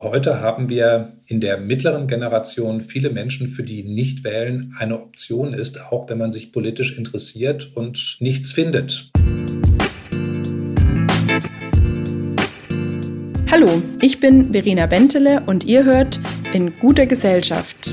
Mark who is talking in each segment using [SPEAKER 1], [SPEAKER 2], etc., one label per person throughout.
[SPEAKER 1] Heute haben wir in der mittleren Generation viele Menschen, für die nicht wählen eine Option ist, auch wenn man sich politisch interessiert und nichts findet.
[SPEAKER 2] Hallo, ich bin Verena Bentele und ihr hört in guter Gesellschaft.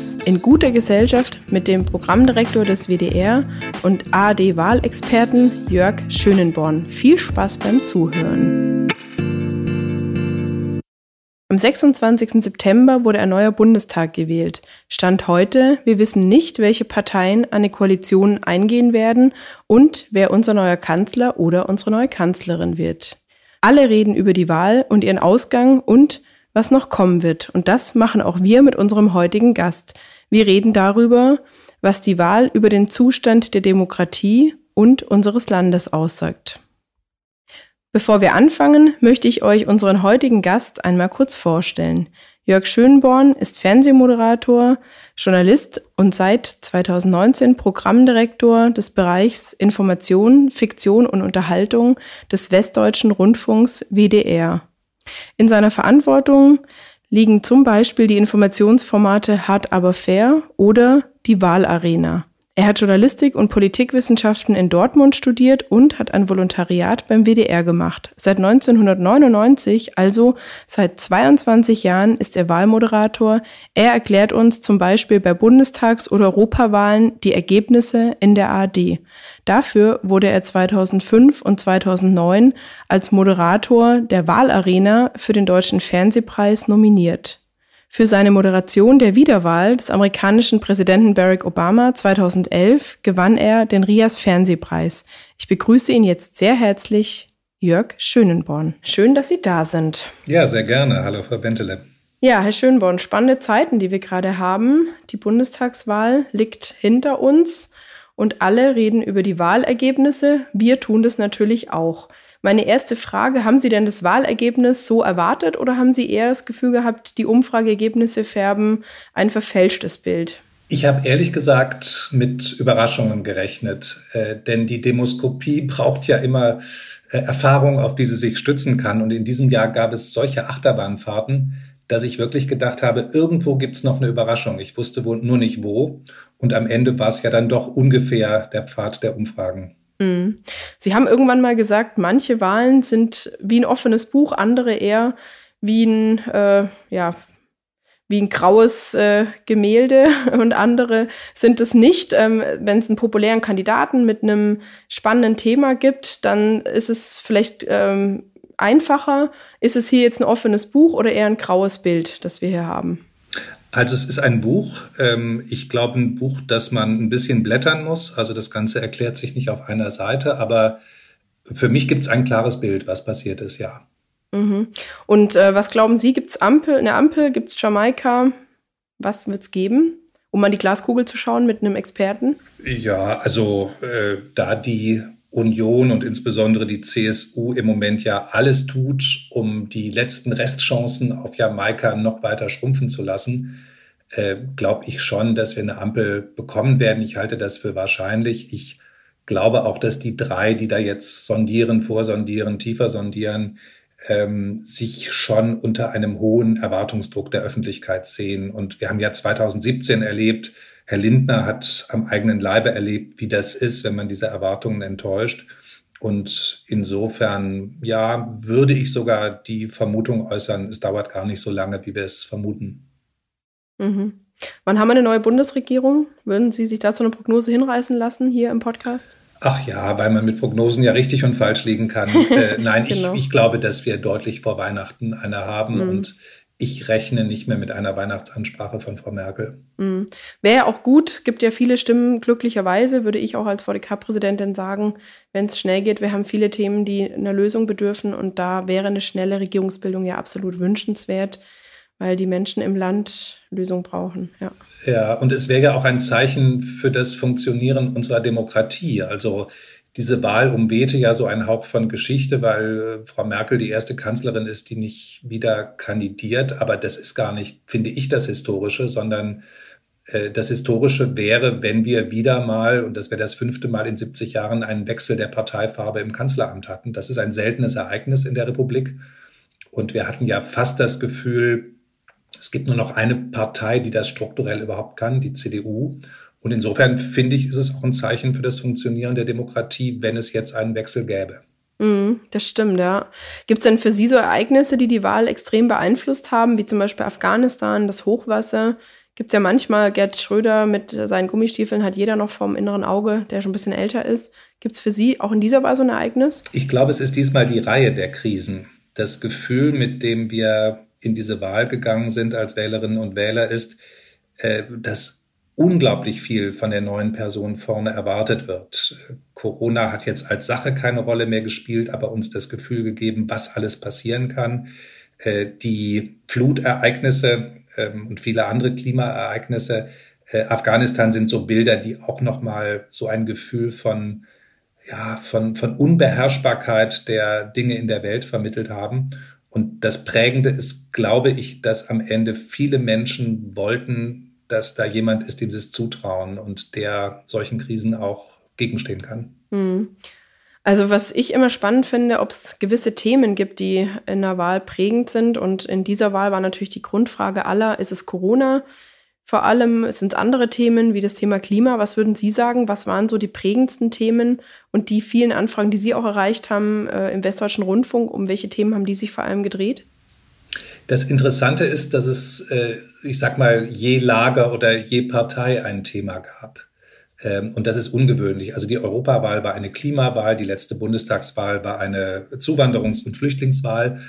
[SPEAKER 2] in guter Gesellschaft mit dem Programmdirektor des WDR und ARD-Wahlexperten Jörg Schönenborn. Viel Spaß beim Zuhören. Am 26. September wurde ein neuer Bundestag gewählt. Stand heute, wir wissen nicht, welche Parteien eine Koalition eingehen werden und wer unser neuer Kanzler oder unsere neue Kanzlerin wird. Alle reden über die Wahl und ihren Ausgang und was noch kommen wird. Und das machen auch wir mit unserem heutigen Gast. Wir reden darüber, was die Wahl über den Zustand der Demokratie und unseres Landes aussagt. Bevor wir anfangen, möchte ich euch unseren heutigen Gast einmal kurz vorstellen. Jörg Schönborn ist Fernsehmoderator, Journalist und seit 2019 Programmdirektor des Bereichs Information, Fiktion und Unterhaltung des Westdeutschen Rundfunks WDR. In seiner Verantwortung liegen zum Beispiel die Informationsformate Hart aber fair oder die Wahlarena. Er hat Journalistik und Politikwissenschaften in Dortmund studiert und hat ein Volontariat beim WDR gemacht. Seit 1999, also seit 22 Jahren, ist er Wahlmoderator. Er erklärt uns zum Beispiel bei Bundestags- oder Europawahlen die Ergebnisse in der ARD. Dafür wurde er 2005 und 2009 als Moderator der Wahlarena für den Deutschen Fernsehpreis nominiert. Für seine Moderation der Wiederwahl des amerikanischen Präsidenten Barack Obama 2011 gewann er den Rias Fernsehpreis. Ich begrüße ihn jetzt sehr herzlich, Jörg Schönenborn. Schön, dass Sie da sind.
[SPEAKER 1] Ja, sehr gerne. Hallo, Frau Bentele.
[SPEAKER 2] Ja, Herr Schönborn, spannende Zeiten, die wir gerade haben. Die Bundestagswahl liegt hinter uns und alle reden über die Wahlergebnisse. Wir tun das natürlich auch. Meine erste Frage, haben Sie denn das Wahlergebnis so erwartet oder haben Sie eher das Gefühl gehabt, die Umfrageergebnisse färben ein verfälschtes Bild?
[SPEAKER 1] Ich habe ehrlich gesagt mit Überraschungen gerechnet, äh, denn die Demoskopie braucht ja immer äh, Erfahrung, auf die sie sich stützen kann. Und in diesem Jahr gab es solche Achterbahnfahrten, dass ich wirklich gedacht habe, irgendwo gibt es noch eine Überraschung. Ich wusste wohl nur nicht wo. Und am Ende war es ja dann doch ungefähr der Pfad der Umfragen.
[SPEAKER 2] Mhm. Sie haben irgendwann mal gesagt, manche Wahlen sind wie ein offenes Buch, andere eher wie ein, äh, ja, wie ein graues äh, Gemälde und andere sind es nicht. Ähm, Wenn es einen populären Kandidaten mit einem spannenden Thema gibt, dann ist es vielleicht ähm, einfacher. Ist es hier jetzt ein offenes Buch oder eher ein graues Bild, das wir hier haben?
[SPEAKER 1] Also es ist ein Buch. Ähm, ich glaube, ein Buch, das man ein bisschen blättern muss. Also das Ganze erklärt sich nicht auf einer Seite, aber für mich gibt es ein klares Bild, was passiert ist, ja.
[SPEAKER 2] Mhm. Und äh, was glauben Sie, gibt es Ampel, eine Ampel, gibt es Jamaika? Was wird es geben? Um an die Glaskugel zu schauen mit einem Experten?
[SPEAKER 1] Ja, also äh, da die Union und insbesondere die CSU im Moment ja alles tut, um die letzten Restchancen auf Jamaika noch weiter schrumpfen zu lassen, äh, glaube ich schon, dass wir eine Ampel bekommen werden. Ich halte das für wahrscheinlich. Ich glaube auch, dass die drei, die da jetzt sondieren, vorsondieren, tiefer sondieren, ähm, sich schon unter einem hohen Erwartungsdruck der Öffentlichkeit sehen. Und wir haben ja 2017 erlebt, Herr Lindner hat am eigenen Leibe erlebt, wie das ist, wenn man diese Erwartungen enttäuscht. Und insofern, ja, würde ich sogar die Vermutung äußern, es dauert gar nicht so lange, wie wir es vermuten.
[SPEAKER 2] Mhm. Wann haben wir eine neue Bundesregierung? Würden Sie sich dazu eine Prognose hinreißen lassen hier im Podcast?
[SPEAKER 1] Ach ja, weil man mit Prognosen ja richtig und falsch liegen kann. Äh, nein, genau. ich, ich glaube, dass wir deutlich vor Weihnachten eine haben mhm. und ich rechne nicht mehr mit einer Weihnachtsansprache von Frau Merkel.
[SPEAKER 2] Mhm. Wäre ja auch gut, gibt ja viele Stimmen, glücklicherweise, würde ich auch als VDK-Präsidentin sagen, wenn es schnell geht. Wir haben viele Themen, die einer Lösung bedürfen und da wäre eine schnelle Regierungsbildung ja absolut wünschenswert, weil die Menschen im Land Lösungen brauchen. Ja.
[SPEAKER 1] ja, und es wäre ja auch ein Zeichen für das Funktionieren unserer Demokratie. Also diese Wahl umwehte ja so einen Hauch von Geschichte, weil äh, Frau Merkel die erste Kanzlerin ist, die nicht wieder kandidiert. Aber das ist gar nicht, finde ich, das Historische, sondern äh, das Historische wäre, wenn wir wieder mal, und das wäre das fünfte Mal in 70 Jahren, einen Wechsel der Parteifarbe im Kanzleramt hatten. Das ist ein seltenes Ereignis in der Republik. Und wir hatten ja fast das Gefühl, es gibt nur noch eine Partei, die das strukturell überhaupt kann, die CDU. Und insofern finde ich, ist es auch ein Zeichen für das Funktionieren der Demokratie, wenn es jetzt einen Wechsel gäbe.
[SPEAKER 2] Mm, das stimmt, ja. Gibt es denn für Sie so Ereignisse, die die Wahl extrem beeinflusst haben, wie zum Beispiel Afghanistan, das Hochwasser? Gibt es ja manchmal, Gerd Schröder mit seinen Gummistiefeln hat jeder noch vom inneren Auge, der schon ein bisschen älter ist. Gibt es für Sie auch in dieser Wahl so ein Ereignis?
[SPEAKER 1] Ich glaube, es ist diesmal die Reihe der Krisen. Das Gefühl, mit dem wir in diese Wahl gegangen sind als Wählerinnen und Wähler, ist, äh, dass unglaublich viel von der neuen Person vorne erwartet wird. Corona hat jetzt als Sache keine Rolle mehr gespielt, aber uns das Gefühl gegeben, was alles passieren kann. Äh, die Flutereignisse ähm, und viele andere Klimaereignisse. Äh, Afghanistan sind so Bilder, die auch nochmal so ein Gefühl von, ja, von, von Unbeherrschbarkeit der Dinge in der Welt vermittelt haben. Und das Prägende ist, glaube ich, dass am Ende viele Menschen wollten, dass da jemand ist, dem sie es zutrauen und der solchen Krisen auch gegenstehen kann.
[SPEAKER 2] Mhm. Also was ich immer spannend finde, ob es gewisse Themen gibt, die in der Wahl prägend sind. Und in dieser Wahl war natürlich die Grundfrage aller, ist es Corona? Vor allem sind es andere Themen wie das Thema Klima. Was würden Sie sagen? Was waren so die prägendsten Themen und die vielen Anfragen, die Sie auch erreicht haben äh, im Westdeutschen Rundfunk? Um welche Themen haben die sich vor allem gedreht?
[SPEAKER 1] Das Interessante ist, dass es, äh, ich sag mal, je Lager oder je Partei ein Thema gab. Ähm, und das ist ungewöhnlich. Also die Europawahl war eine Klimawahl, die letzte Bundestagswahl war eine Zuwanderungs- und Flüchtlingswahl.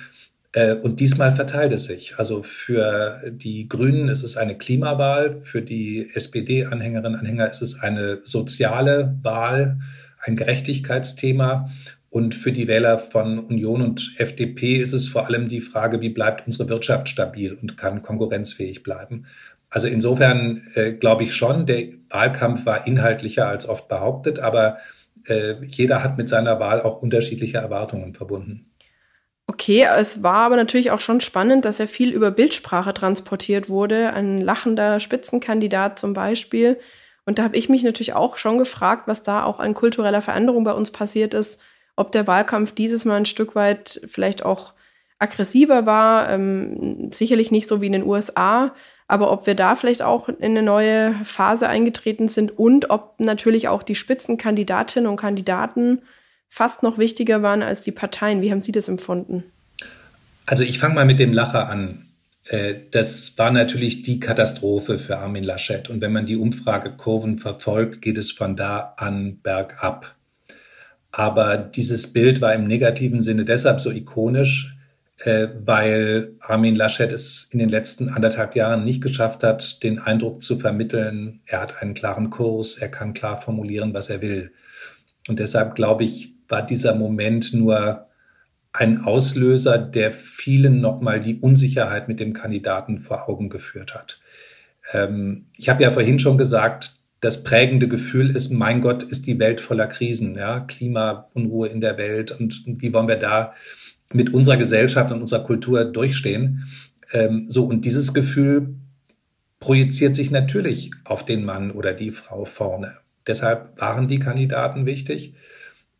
[SPEAKER 1] Äh, und diesmal verteilt es sich. Also für die Grünen ist es eine Klimawahl, für die SPD-Anhängerinnen und Anhänger ist es eine soziale Wahl, ein Gerechtigkeitsthema. Und für die Wähler von Union und FDP ist es vor allem die Frage, wie bleibt unsere Wirtschaft stabil und kann konkurrenzfähig bleiben. Also insofern äh, glaube ich schon, der Wahlkampf war inhaltlicher als oft behauptet, aber äh, jeder hat mit seiner Wahl auch unterschiedliche Erwartungen verbunden.
[SPEAKER 2] Okay, es war aber natürlich auch schon spannend, dass ja viel über Bildsprache transportiert wurde. Ein lachender Spitzenkandidat zum Beispiel. Und da habe ich mich natürlich auch schon gefragt, was da auch an kultureller Veränderung bei uns passiert ist ob der Wahlkampf dieses Mal ein Stück weit vielleicht auch aggressiver war, ähm, sicherlich nicht so wie in den USA, aber ob wir da vielleicht auch in eine neue Phase eingetreten sind und ob natürlich auch die Spitzenkandidatinnen und Kandidaten fast noch wichtiger waren als die Parteien. Wie haben Sie das empfunden?
[SPEAKER 1] Also ich fange mal mit dem Lacher an. Äh, das war natürlich die Katastrophe für Armin Laschet. Und wenn man die Umfragekurven verfolgt, geht es von da an bergab. Aber dieses Bild war im negativen Sinne deshalb so ikonisch, äh, weil Armin Laschet es in den letzten anderthalb Jahren nicht geschafft hat, den Eindruck zu vermitteln, er hat einen klaren Kurs, er kann klar formulieren, was er will. Und deshalb glaube ich, war dieser Moment nur ein Auslöser, der vielen nochmal die Unsicherheit mit dem Kandidaten vor Augen geführt hat. Ähm, ich habe ja vorhin schon gesagt, das prägende Gefühl ist, mein Gott, ist die Welt voller Krisen, ja, Klimaunruhe in der Welt und, wie wollen wir da mit unserer Gesellschaft und unserer Kultur durchstehen? Ähm, so, und dieses Gefühl projiziert sich natürlich auf den Mann oder die Frau vorne. Deshalb waren die Kandidaten wichtig.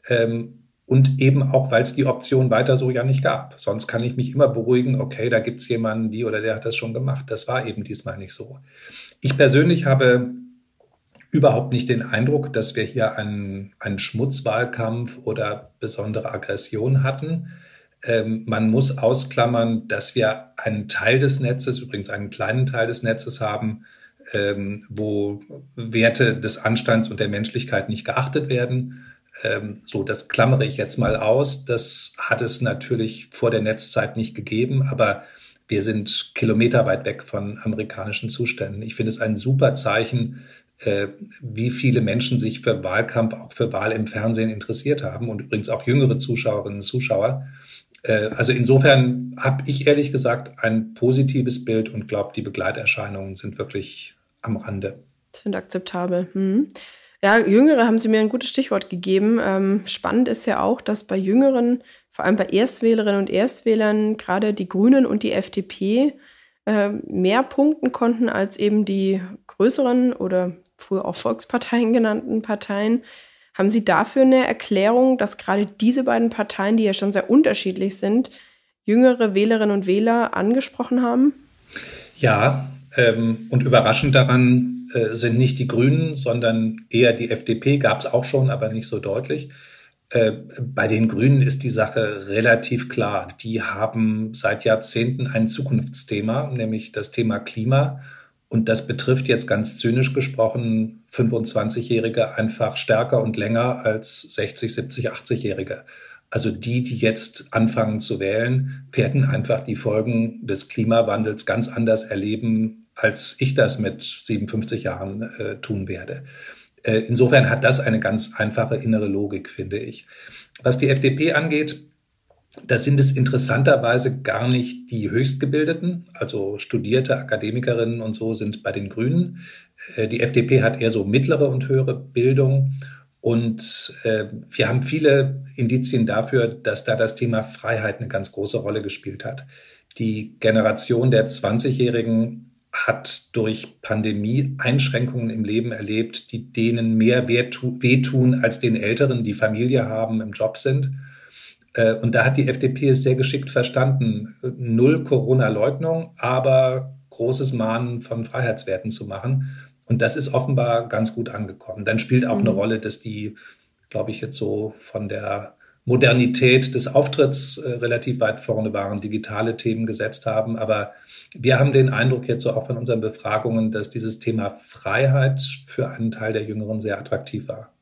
[SPEAKER 1] Ähm, und eben auch, weil es die Option weiter so ja nicht gab. Sonst kann ich mich immer beruhigen, okay, da gibt es jemanden, die oder der hat das schon gemacht. Das war eben diesmal nicht so. Ich persönlich habe überhaupt nicht den Eindruck, dass wir hier einen, einen Schmutzwahlkampf oder besondere Aggression hatten. Ähm, man muss ausklammern, dass wir einen Teil des Netzes, übrigens einen kleinen Teil des Netzes haben, ähm, wo Werte des Anstands und der Menschlichkeit nicht geachtet werden. Ähm, so, das klammere ich jetzt mal aus. Das hat es natürlich vor der Netzzeit nicht gegeben, aber wir sind kilometerweit weg von amerikanischen Zuständen. Ich finde es ein super Zeichen wie viele Menschen sich für Wahlkampf, auch für Wahl im Fernsehen interessiert haben und übrigens auch jüngere Zuschauerinnen und Zuschauer. Äh, also insofern habe ich ehrlich gesagt ein positives Bild und glaube, die Begleiterscheinungen sind wirklich am Rande.
[SPEAKER 2] Sind akzeptabel. Hm. Ja, Jüngere haben Sie mir ein gutes Stichwort gegeben. Ähm, spannend ist ja auch, dass bei Jüngeren, vor allem bei Erstwählerinnen und Erstwählern, gerade die Grünen und die FDP äh, mehr punkten konnten als eben die größeren oder früher auch Volksparteien genannten Parteien. Haben Sie dafür eine Erklärung, dass gerade diese beiden Parteien, die ja schon sehr unterschiedlich sind, jüngere Wählerinnen und Wähler angesprochen haben?
[SPEAKER 1] Ja, ähm, und überraschend daran äh, sind nicht die Grünen, sondern eher die FDP, gab es auch schon, aber nicht so deutlich. Äh, bei den Grünen ist die Sache relativ klar. Die haben seit Jahrzehnten ein Zukunftsthema, nämlich das Thema Klima. Und das betrifft jetzt ganz zynisch gesprochen 25-Jährige einfach stärker und länger als 60, 70, 80-Jährige. Also die, die jetzt anfangen zu wählen, werden einfach die Folgen des Klimawandels ganz anders erleben, als ich das mit 57 Jahren äh, tun werde. Äh, insofern hat das eine ganz einfache innere Logik, finde ich. Was die FDP angeht, da sind es interessanterweise gar nicht die Höchstgebildeten, also studierte Akademikerinnen und so sind bei den Grünen. Äh, die FDP hat eher so mittlere und höhere Bildung. Und äh, wir haben viele Indizien dafür, dass da das Thema Freiheit eine ganz große Rolle gespielt hat. Die Generation der 20-Jährigen hat durch Pandemie Einschränkungen im Leben erlebt, die denen mehr wehtun als den Älteren, die Familie haben, im Job sind. Äh, und da hat die FDP es sehr geschickt verstanden, null Corona-Leugnung, aber großes Mahnen von Freiheitswerten zu machen. Und das ist offenbar ganz gut angekommen. Dann spielt auch mhm. eine Rolle, dass die, glaube ich, jetzt so von der Modernität des Auftritts äh, relativ weit vorne waren, digitale Themen gesetzt haben. Aber wir haben den Eindruck jetzt so auch von unseren Befragungen, dass dieses Thema Freiheit für einen Teil der Jüngeren sehr attraktiv war.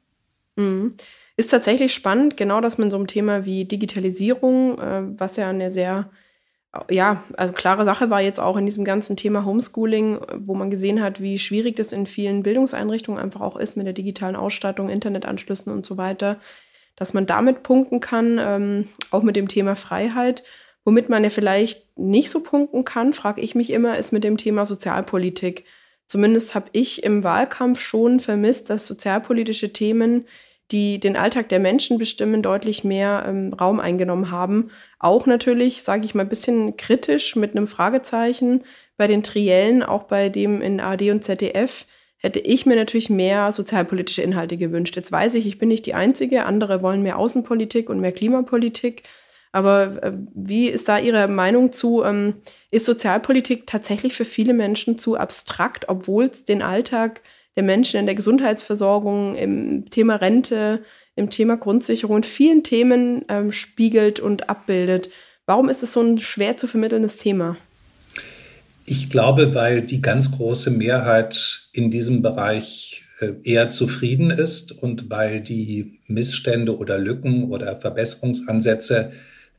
[SPEAKER 2] Mhm. Ist tatsächlich spannend, genau, dass man so ein Thema wie Digitalisierung, äh, was ja eine sehr, ja, also klare Sache war jetzt auch in diesem ganzen Thema Homeschooling, wo man gesehen hat, wie schwierig das in vielen Bildungseinrichtungen einfach auch ist mit der digitalen Ausstattung, Internetanschlüssen und so weiter, dass man damit punkten kann, ähm, auch mit dem Thema Freiheit. Womit man ja vielleicht nicht so punkten kann, frage ich mich immer, ist mit dem Thema Sozialpolitik. Zumindest habe ich im Wahlkampf schon vermisst, dass sozialpolitische Themen die den Alltag der Menschen bestimmen, deutlich mehr ähm, Raum eingenommen haben. Auch natürlich, sage ich mal, ein bisschen kritisch mit einem Fragezeichen bei den Triellen, auch bei dem in ARD und ZDF hätte ich mir natürlich mehr sozialpolitische Inhalte gewünscht. Jetzt weiß ich, ich bin nicht die Einzige, andere wollen mehr Außenpolitik und mehr Klimapolitik. Aber äh, wie ist da Ihre Meinung zu? Ähm, ist Sozialpolitik tatsächlich für viele Menschen zu abstrakt, obwohl es den Alltag der Menschen in der Gesundheitsversorgung, im Thema Rente, im Thema Grundsicherung und vielen Themen ähm, spiegelt und abbildet. Warum ist es so ein schwer zu vermittelndes Thema?
[SPEAKER 1] Ich glaube, weil die ganz große Mehrheit in diesem Bereich äh, eher zufrieden ist und weil die Missstände oder Lücken oder Verbesserungsansätze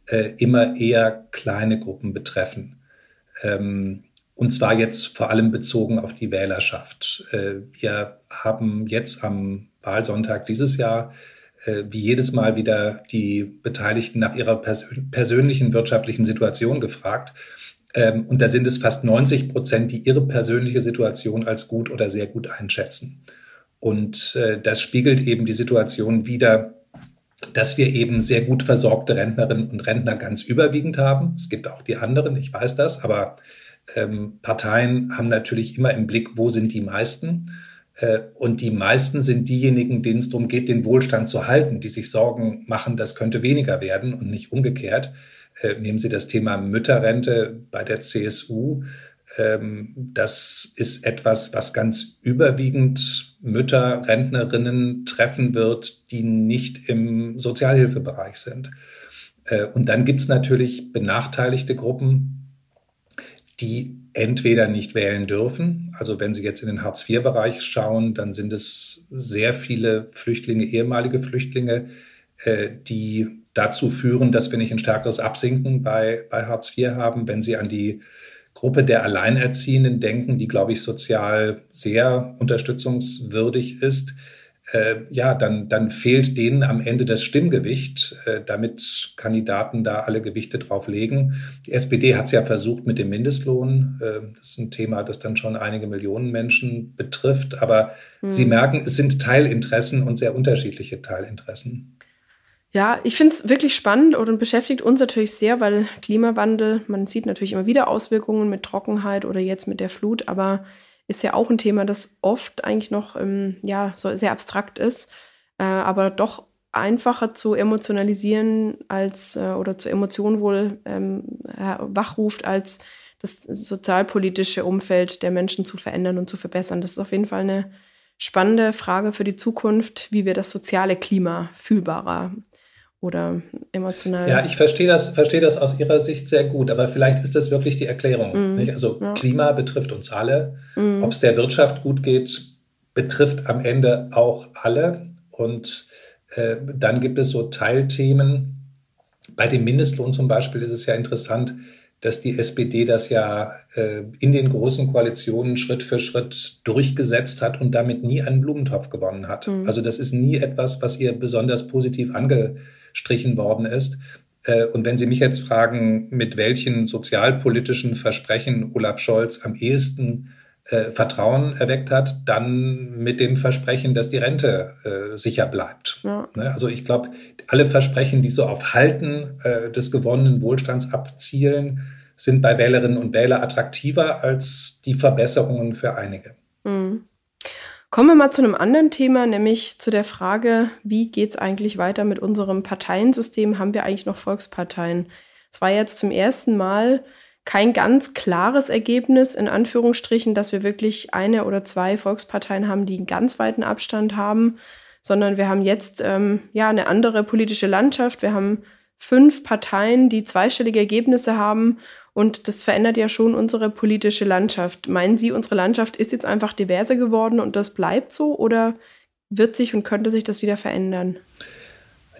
[SPEAKER 1] äh, immer eher kleine Gruppen betreffen. Ähm, und zwar jetzt vor allem bezogen auf die Wählerschaft. Äh, wir haben jetzt am Wahlsonntag dieses Jahr äh, wie jedes Mal wieder die Beteiligten nach ihrer persönlichen wirtschaftlichen Situation gefragt. Ähm, und da sind es fast 90 Prozent, die ihre persönliche Situation als gut oder sehr gut einschätzen. Und äh, das spiegelt eben die Situation wider, dass wir eben sehr gut versorgte Rentnerinnen und Rentner ganz überwiegend haben. Es gibt auch die anderen, ich weiß das, aber ähm, Parteien haben natürlich immer im Blick, wo sind die meisten. Äh, und die meisten sind diejenigen, denen es darum geht, den Wohlstand zu halten, die sich Sorgen machen, das könnte weniger werden und nicht umgekehrt. Äh, nehmen Sie das Thema Mütterrente bei der CSU. Ähm, das ist etwas, was ganz überwiegend Mütter, Rentnerinnen treffen wird, die nicht im Sozialhilfebereich sind. Äh, und dann gibt es natürlich benachteiligte Gruppen, die entweder nicht wählen dürfen. Also wenn Sie jetzt in den Hartz-IV-Bereich schauen, dann sind es sehr viele Flüchtlinge, ehemalige Flüchtlinge, äh, die dazu führen, dass wir nicht ein stärkeres Absinken bei, bei Hartz IV haben. Wenn Sie an die Gruppe der Alleinerziehenden denken, die, glaube ich, sozial sehr unterstützungswürdig ist, äh, ja, dann, dann fehlt denen am Ende das Stimmgewicht, äh, damit Kandidaten da alle Gewichte drauf legen. Die SPD hat es ja versucht mit dem Mindestlohn. Äh, das ist ein Thema, das dann schon einige Millionen Menschen betrifft. Aber mhm. Sie merken, es sind Teilinteressen und sehr unterschiedliche Teilinteressen.
[SPEAKER 2] Ja, ich finde es wirklich spannend und beschäftigt uns natürlich sehr, weil Klimawandel, man sieht natürlich immer wieder Auswirkungen mit Trockenheit oder jetzt mit der Flut, aber ist ja auch ein Thema, das oft eigentlich noch ähm, ja, so sehr abstrakt ist, äh, aber doch einfacher zu emotionalisieren als äh, oder zu Emotionen wohl ähm, wachruft, als das sozialpolitische Umfeld der Menschen zu verändern und zu verbessern. Das ist auf jeden Fall eine spannende Frage für die Zukunft, wie wir das soziale Klima fühlbarer oder emotional.
[SPEAKER 1] Ja, ich verstehe das, verstehe das aus Ihrer Sicht sehr gut, aber vielleicht ist das wirklich die Erklärung. Mm, also ja. Klima betrifft uns alle. Mm. Ob es der Wirtschaft gut geht, betrifft am Ende auch alle. Und äh, dann gibt es so Teilthemen. Bei dem Mindestlohn zum Beispiel ist es ja interessant, dass die SPD das ja äh, in den großen Koalitionen Schritt für Schritt durchgesetzt hat und damit nie einen Blumentopf gewonnen hat. Mhm. Also das ist nie etwas, was ihr besonders positiv ange gestrichen worden ist. Äh, und wenn Sie mich jetzt fragen, mit welchen sozialpolitischen Versprechen Olaf Scholz am ehesten äh, Vertrauen erweckt hat, dann mit dem Versprechen, dass die Rente äh, sicher bleibt. Ja. Ne? Also ich glaube, alle Versprechen, die so auf Halten äh, des gewonnenen Wohlstands abzielen, sind bei Wählerinnen und Wählern attraktiver als die Verbesserungen für einige. Mhm.
[SPEAKER 2] Kommen wir mal zu einem anderen Thema, nämlich zu der Frage, wie geht es eigentlich weiter mit unserem Parteiensystem? Haben wir eigentlich noch Volksparteien? Es war jetzt zum ersten Mal kein ganz klares Ergebnis, in Anführungsstrichen, dass wir wirklich eine oder zwei Volksparteien haben, die einen ganz weiten Abstand haben, sondern wir haben jetzt ähm, ja eine andere politische Landschaft. Wir haben fünf Parteien, die zweistellige Ergebnisse haben und das verändert ja schon unsere politische Landschaft. Meinen Sie, unsere Landschaft ist jetzt einfach diverser geworden und das bleibt so oder wird sich und könnte sich das wieder verändern?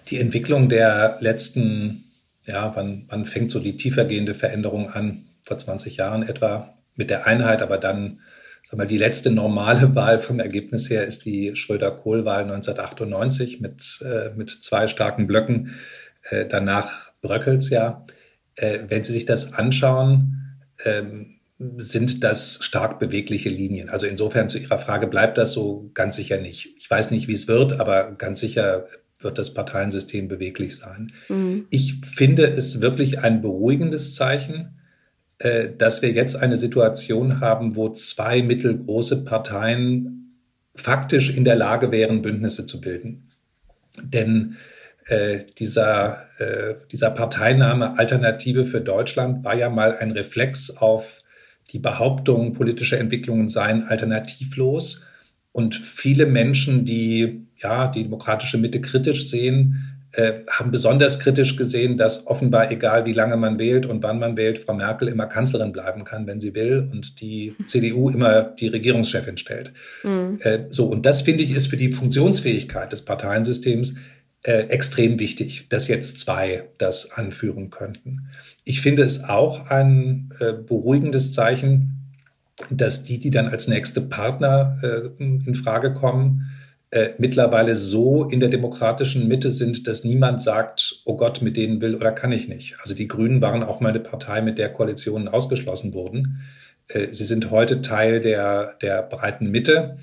[SPEAKER 1] Die Entwicklung der letzten, ja, wann, wann fängt so die tiefergehende Veränderung an? Vor 20 Jahren etwa mit der Einheit, aber dann, sag mal, die letzte normale Wahl vom Ergebnis her ist die Schröder-Kohl-Wahl 1998 mit, äh, mit zwei starken Blöcken. Äh, danach bröckelt es ja äh, wenn Sie sich das anschauen, ähm, sind das stark bewegliche Linien. Also insofern zu Ihrer Frage bleibt das so ganz sicher nicht. Ich weiß nicht, wie es wird, aber ganz sicher wird das Parteiensystem beweglich sein. Mhm. Ich finde es wirklich ein beruhigendes Zeichen, äh, dass wir jetzt eine Situation haben, wo zwei mittelgroße Parteien faktisch in der Lage wären, Bündnisse zu bilden. Denn äh, dieser, äh, dieser Parteiname Alternative für Deutschland war ja mal ein Reflex auf die Behauptung, politische Entwicklungen seien alternativlos. Und viele Menschen, die ja die demokratische Mitte kritisch sehen, äh, haben besonders kritisch gesehen, dass offenbar egal wie lange man wählt und wann man wählt, Frau Merkel immer Kanzlerin bleiben kann, wenn sie will, und die CDU immer die Regierungschefin stellt. Mhm. Äh, so und das finde ich ist für die Funktionsfähigkeit des Parteiensystems äh, extrem wichtig, dass jetzt zwei das anführen könnten. Ich finde es auch ein äh, beruhigendes Zeichen, dass die, die dann als nächste Partner äh, in Frage kommen, äh, mittlerweile so in der demokratischen Mitte sind, dass niemand sagt, oh Gott, mit denen will oder kann ich nicht. Also die Grünen waren auch mal eine Partei, mit der Koalitionen ausgeschlossen wurden. Äh, sie sind heute Teil der, der breiten Mitte.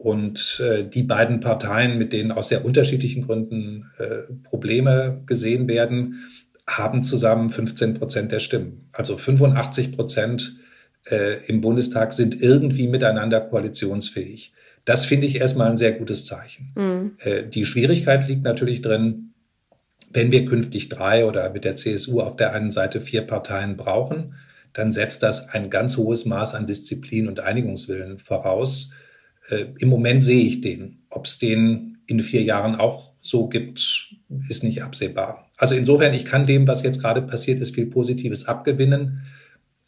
[SPEAKER 1] Und äh, die beiden Parteien, mit denen aus sehr unterschiedlichen Gründen äh, Probleme gesehen werden, haben zusammen 15 Prozent der Stimmen. Also 85 Prozent äh, im Bundestag sind irgendwie miteinander koalitionsfähig. Das finde ich erstmal ein sehr gutes Zeichen. Mhm. Äh, die Schwierigkeit liegt natürlich drin, wenn wir künftig drei oder mit der CSU auf der einen Seite vier Parteien brauchen, dann setzt das ein ganz hohes Maß an Disziplin und Einigungswillen voraus äh, im Moment sehe ich den. Ob es den in vier Jahren auch so gibt, ist nicht absehbar. Also insofern, ich kann dem, was jetzt gerade passiert ist, viel Positives abgewinnen,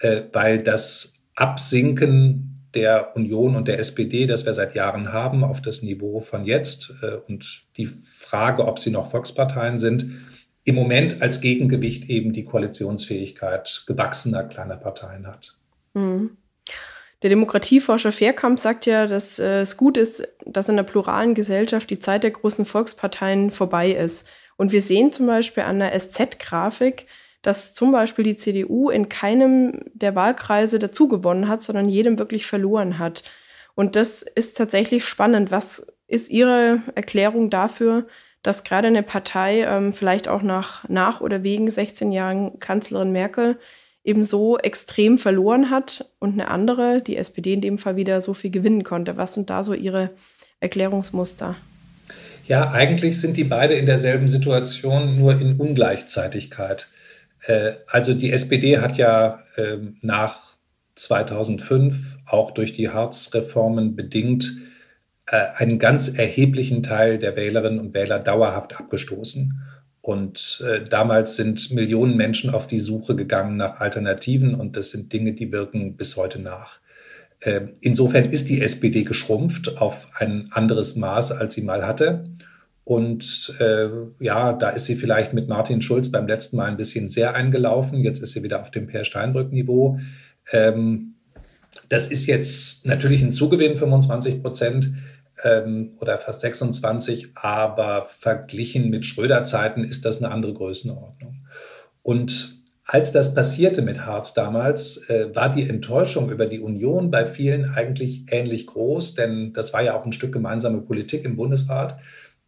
[SPEAKER 1] äh, weil das Absinken der Union und der SPD, das wir seit Jahren haben, auf das Niveau von jetzt äh, und die Frage, ob sie noch Volksparteien sind, im Moment als Gegengewicht eben die Koalitionsfähigkeit gewachsener kleiner Parteien hat. Mhm.
[SPEAKER 2] Der Demokratieforscher Fairkamp sagt ja, dass äh, es gut ist, dass in der pluralen Gesellschaft die Zeit der großen Volksparteien vorbei ist. Und wir sehen zum Beispiel an der SZ-Grafik, dass zum Beispiel die CDU in keinem der Wahlkreise dazugewonnen hat, sondern jedem wirklich verloren hat. Und das ist tatsächlich spannend. Was ist Ihre Erklärung dafür, dass gerade eine Partei ähm, vielleicht auch nach, nach oder wegen 16 Jahren Kanzlerin Merkel eben so extrem verloren hat und eine andere, die SPD in dem Fall wieder so viel gewinnen konnte. Was sind da so Ihre Erklärungsmuster?
[SPEAKER 1] Ja, eigentlich sind die beide in derselben Situation, nur in Ungleichzeitigkeit. Äh, also die SPD hat ja äh, nach 2005 auch durch die Hartz-Reformen bedingt äh, einen ganz erheblichen Teil der Wählerinnen und Wähler dauerhaft abgestoßen. Und äh, damals sind Millionen Menschen auf die Suche gegangen nach Alternativen und das sind Dinge, die wirken bis heute nach. Äh, insofern ist die SPD geschrumpft auf ein anderes Maß, als sie mal hatte. Und äh, ja, da ist sie vielleicht mit Martin Schulz beim letzten Mal ein bisschen sehr eingelaufen. Jetzt ist sie wieder auf dem Per Steinbrück-Niveau. Ähm, das ist jetzt natürlich ein Zugewinn, 25 Prozent ähm, oder fast 26, aber verglichen mit Schröder-Zeiten ist das eine andere Größenordnung. Und als das passierte mit Harz damals, äh, war die Enttäuschung über die Union bei vielen eigentlich ähnlich groß, denn das war ja auch ein Stück gemeinsame Politik im Bundesrat.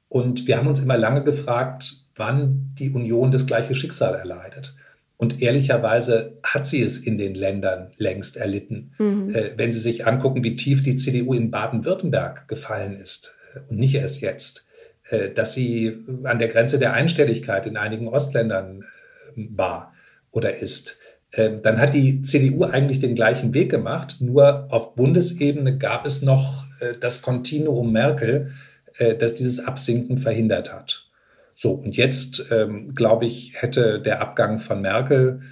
[SPEAKER 1] Und wir haben uns immer lange gefragt, wann die Union das gleiche Schicksal erleidet. Und ehrlicherweise hat sie es in den Ländern längst erlitten. Mhm. Äh, wenn Sie sich angucken, wie tief die CDU in Baden-Württemberg gefallen ist äh, und nicht erst jetzt, äh, dass sie an der Grenze der Einstelligkeit in einigen Ostländern äh, war oder ist, äh, dann hat die CDU eigentlich den gleichen Weg gemacht. Nur auf Bundesebene gab es noch äh, das Kontinuum Merkel, das dieses Absinken verhindert hat. So, und jetzt, ähm, glaube ich, hätte der Abgang von Merkel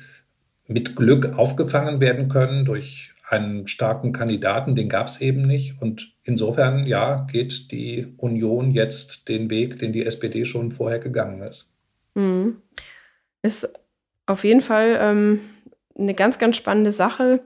[SPEAKER 1] mit Glück aufgefangen werden können durch einen starken Kandidaten, den gab es eben nicht. Und insofern, ja, geht die Union jetzt den Weg, den die SPD schon vorher gegangen ist.
[SPEAKER 2] Mhm. Ist auf jeden Fall ähm, eine ganz, ganz spannende Sache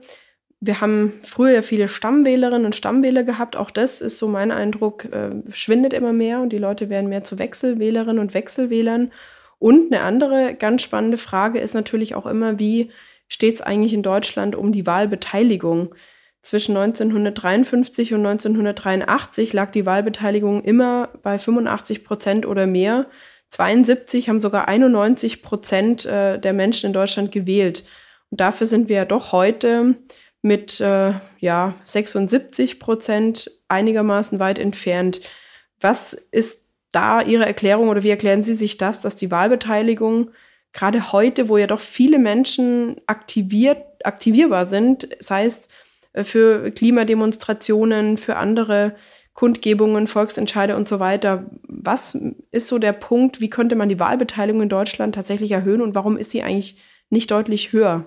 [SPEAKER 2] wir haben früher viele Stammwählerinnen und Stammwähler gehabt. Auch das ist so mein Eindruck, äh, schwindet immer mehr und die Leute werden mehr zu Wechselwählerinnen und Wechselwählern. Und eine andere ganz spannende Frage ist natürlich auch immer, wie steht es eigentlich in Deutschland um die Wahlbeteiligung? Zwischen 1953 und 1983 lag die Wahlbeteiligung immer bei 85 Prozent oder mehr. 72 haben sogar 91 Prozent äh, der Menschen in Deutschland gewählt. Und dafür sind wir ja doch heute mit äh, ja, 76 Prozent einigermaßen weit entfernt. Was ist da Ihre Erklärung oder wie erklären Sie sich das, dass die Wahlbeteiligung gerade heute, wo ja doch viele Menschen aktiviert, aktivierbar sind, sei es äh, für Klimademonstrationen, für andere Kundgebungen, Volksentscheide und so weiter. Was ist so der Punkt, wie könnte man die Wahlbeteiligung in Deutschland tatsächlich erhöhen und warum ist sie eigentlich nicht deutlich höher?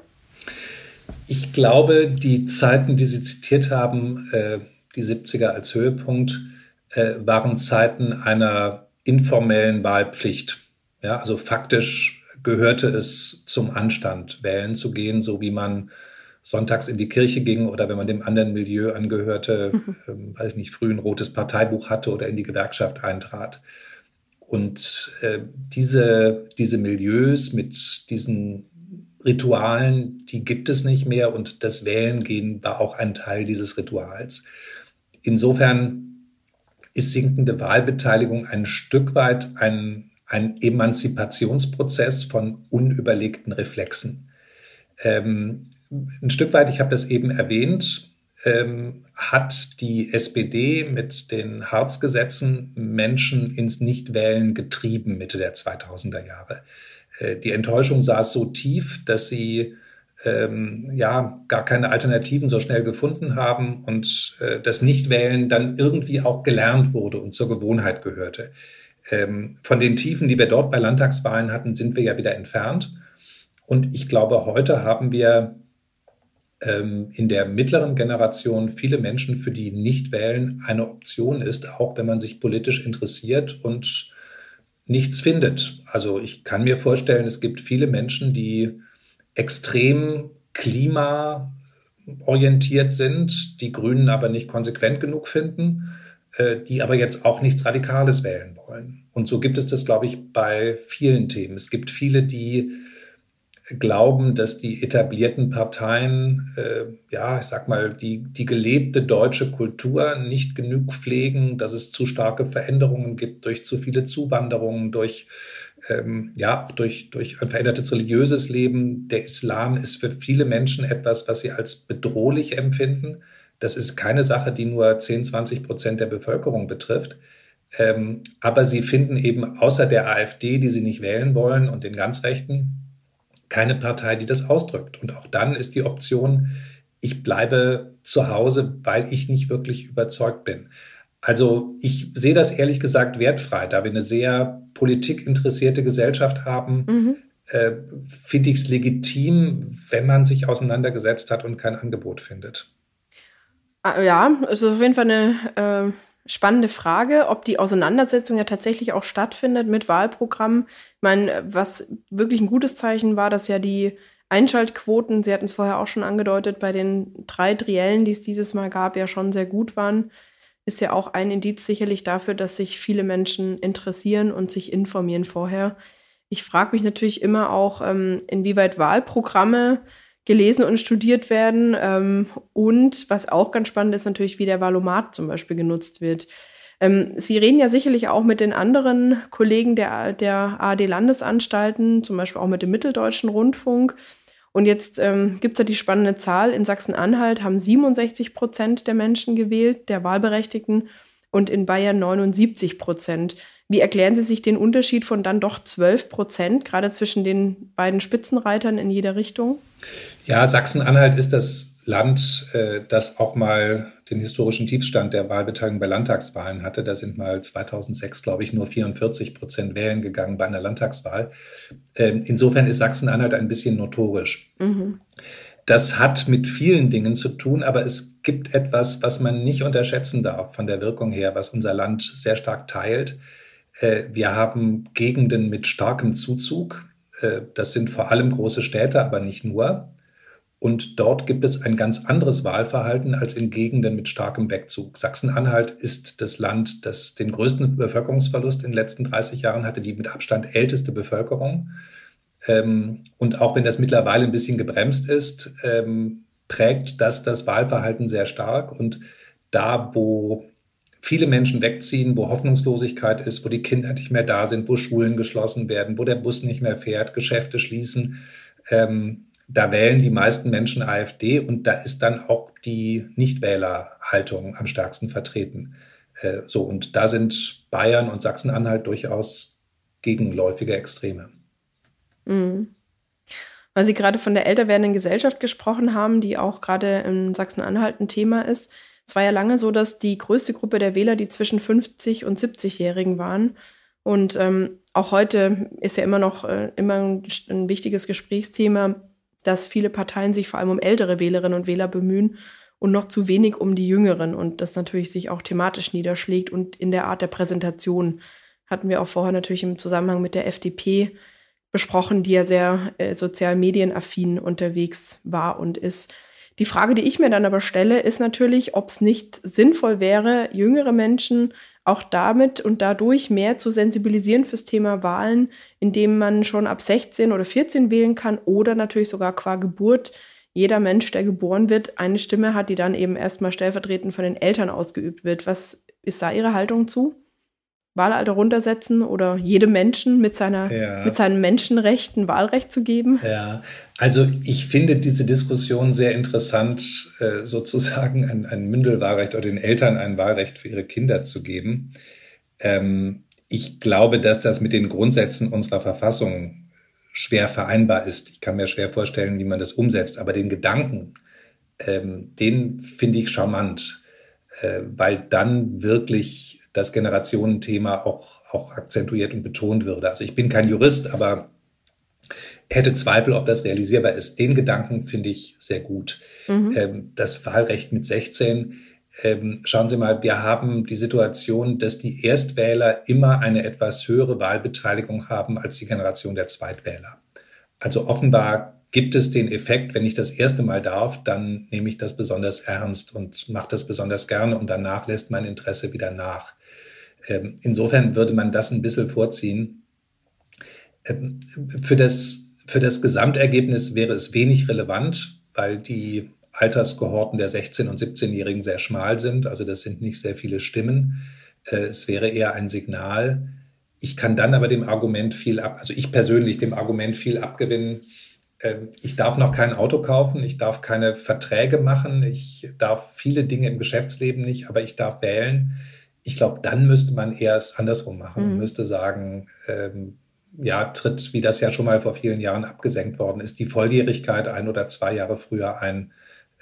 [SPEAKER 1] Ich glaube, die Zeiten, die Sie zitiert haben, äh, die 70er als Höhepunkt, äh, waren Zeiten einer informellen Wahlpflicht. Ja, also faktisch gehörte es zum Anstand, wählen zu gehen, so wie man sonntags in die Kirche ging oder wenn man dem anderen Milieu angehörte, mhm. ähm, weiß ich nicht, früh ein rotes Parteibuch hatte oder in die Gewerkschaft eintrat. Und äh, diese, diese Milieus mit diesen Ritualen, die gibt es nicht mehr und das Wählen gehen war auch ein Teil dieses Rituals. Insofern ist sinkende Wahlbeteiligung ein Stück weit ein, ein Emanzipationsprozess von unüberlegten Reflexen. Ähm, ein Stück weit, ich habe das eben erwähnt, ähm, hat die SPD mit den Harzgesetzen Menschen ins Nichtwählen getrieben Mitte der 2000er Jahre. Äh, die Enttäuschung saß so tief, dass sie ähm, ja gar keine Alternativen so schnell gefunden haben und äh, das Nichtwählen dann irgendwie auch gelernt wurde und zur Gewohnheit gehörte. Ähm, von den Tiefen, die wir dort bei Landtagswahlen hatten, sind wir ja wieder entfernt. Und ich glaube, heute haben wir ähm, in der mittleren Generation viele Menschen, für die Nichtwählen eine Option ist, auch wenn man sich politisch interessiert und nichts findet. Also ich kann mir vorstellen, es gibt viele Menschen, die extrem Klima orientiert sind, die Grünen aber nicht konsequent genug finden, äh, die aber jetzt auch nichts Radikales wählen wollen. Und so gibt es das, glaube ich, bei vielen Themen. Es gibt viele, die glauben, dass die etablierten Parteien, äh, ja, ich sag mal, die, die gelebte deutsche Kultur nicht genug pflegen, dass es zu starke Veränderungen gibt durch zu viele Zuwanderungen, durch ähm, ja, durch, durch ein verändertes religiöses Leben. Der Islam ist für viele Menschen etwas, was sie als bedrohlich empfinden. Das ist keine Sache, die nur 10, 20 Prozent der Bevölkerung betrifft. Ähm, aber sie finden eben außer der AfD, die sie nicht wählen wollen, und den ganz Rechten, keine Partei, die das ausdrückt. Und auch dann ist die Option, ich bleibe zu Hause, weil ich nicht wirklich überzeugt bin. Also ich sehe das ehrlich gesagt wertfrei, da wir eine sehr politikinteressierte Gesellschaft haben. Mhm. Äh, finde ich es legitim, wenn man sich auseinandergesetzt hat und kein Angebot findet.
[SPEAKER 2] Ah, ja, es ist auf jeden Fall eine äh, spannende Frage, ob die Auseinandersetzung ja tatsächlich auch stattfindet mit Wahlprogrammen. Ich meine, was wirklich ein gutes Zeichen war, dass ja die Einschaltquoten, Sie hatten es vorher auch schon angedeutet, bei den drei Triellen, die es dieses Mal gab, ja schon sehr gut waren ist ja auch ein Indiz sicherlich dafür, dass sich viele Menschen interessieren und sich informieren vorher. Ich frage mich natürlich immer auch, ähm, inwieweit Wahlprogramme gelesen und studiert werden. Ähm, und was auch ganz spannend ist, natürlich, wie der Wahlomat zum Beispiel genutzt wird. Ähm, Sie reden ja sicherlich auch mit den anderen Kollegen der, der ARD-Landesanstalten, zum Beispiel auch mit dem Mitteldeutschen Rundfunk. Und jetzt ähm, gibt es ja die spannende Zahl, in Sachsen-Anhalt haben 67 Prozent der Menschen gewählt, der Wahlberechtigten, und in Bayern 79 Prozent. Wie erklären Sie sich den Unterschied von dann doch 12 Prozent, gerade zwischen den beiden Spitzenreitern in jeder Richtung?
[SPEAKER 1] Ja, Sachsen-Anhalt ist das Land, äh, das auch mal den historischen Tiefstand der Wahlbeteiligung bei Landtagswahlen hatte. Da sind mal 2006, glaube ich, nur 44 Prozent wählen gegangen bei einer Landtagswahl. Ähm, insofern ist Sachsen-Anhalt ein bisschen notorisch. Mhm. Das hat mit vielen Dingen zu tun, aber es gibt etwas, was man nicht unterschätzen darf von der Wirkung her, was unser Land sehr stark teilt. Äh, wir haben Gegenden mit starkem Zuzug. Äh, das sind vor allem große Städte, aber nicht nur. Und dort gibt es ein ganz anderes Wahlverhalten als in Gegenden mit starkem Wegzug. Sachsen-Anhalt ist das Land, das den größten Bevölkerungsverlust in den letzten 30 Jahren hatte, die mit Abstand älteste Bevölkerung. Ähm, und auch wenn das mittlerweile ein bisschen gebremst ist, ähm, prägt das das Wahlverhalten sehr stark. Und da, wo viele Menschen wegziehen, wo Hoffnungslosigkeit ist, wo die Kinder nicht mehr da sind, wo Schulen geschlossen werden, wo der Bus nicht mehr fährt, Geschäfte schließen, ähm, da wählen die meisten Menschen AfD und da ist dann auch die Nichtwählerhaltung am stärksten vertreten. Äh, so, und da sind Bayern und Sachsen-Anhalt durchaus gegenläufige Extreme.
[SPEAKER 2] Mhm. Weil Sie gerade von der älter werdenden Gesellschaft gesprochen haben, die auch gerade in Sachsen-Anhalt ein Thema ist. Es war ja lange so, dass die größte Gruppe der Wähler die zwischen 50 und 70-Jährigen waren. Und ähm, auch heute ist ja immer noch äh, immer ein, ein wichtiges Gesprächsthema, dass viele Parteien sich vor allem um ältere Wählerinnen und Wähler bemühen und noch zu wenig um die jüngeren und das natürlich sich auch thematisch niederschlägt und in der Art der Präsentation hatten wir auch vorher natürlich im Zusammenhang mit der FDP besprochen, die ja sehr äh, sozial medienaffin unterwegs war und ist. Die Frage, die ich mir dann aber stelle, ist natürlich, ob es nicht sinnvoll wäre, jüngere Menschen auch damit und dadurch mehr zu sensibilisieren fürs Thema Wahlen, indem man schon ab 16 oder 14 wählen kann oder natürlich sogar qua Geburt jeder Mensch, der geboren wird, eine Stimme hat, die dann eben erstmal stellvertretend von den Eltern ausgeübt wird. Was ist da Ihre Haltung zu? Wahlalter runtersetzen oder jedem Menschen mit, seiner, ja. mit seinen Menschenrechten Wahlrecht zu geben?
[SPEAKER 1] Ja, also ich finde diese Diskussion sehr interessant, äh, sozusagen ein, ein Mündelwahlrecht oder den Eltern ein Wahlrecht für ihre Kinder zu geben. Ähm, ich glaube, dass das mit den Grundsätzen unserer Verfassung schwer vereinbar ist. Ich kann mir schwer vorstellen, wie man das umsetzt, aber den Gedanken, ähm, den finde ich charmant, äh, weil dann wirklich das Generationenthema auch, auch akzentuiert und betont würde. Also ich bin kein Jurist, aber hätte Zweifel, ob das realisierbar ist. Den Gedanken finde ich sehr gut. Mhm. Ähm, das Wahlrecht mit 16. Ähm, schauen Sie mal, wir haben die Situation, dass die Erstwähler immer eine etwas höhere Wahlbeteiligung haben als die Generation der Zweitwähler. Also offenbar gibt es den Effekt, wenn ich das erste Mal darf, dann nehme ich das besonders ernst und mache das besonders gerne und danach lässt mein Interesse wieder nach. Ähm, insofern würde man das ein bisschen vorziehen. Ähm, für das, für das Gesamtergebnis wäre es wenig relevant, weil die Alterskohorten der 16- und 17-Jährigen sehr schmal sind. Also das sind nicht sehr viele Stimmen. Äh, es wäre eher ein Signal. Ich kann dann aber dem Argument viel ab, also ich persönlich dem Argument viel abgewinnen. Ähm, ich darf noch kein Auto kaufen, ich darf keine Verträge machen, ich darf viele Dinge im Geschäftsleben nicht, aber ich darf wählen. Ich glaube, dann müsste man eher es andersrum machen und mhm. müsste sagen, ähm, ja, tritt, wie das ja schon mal vor vielen Jahren abgesenkt worden ist, die Volljährigkeit ein oder zwei Jahre früher ein,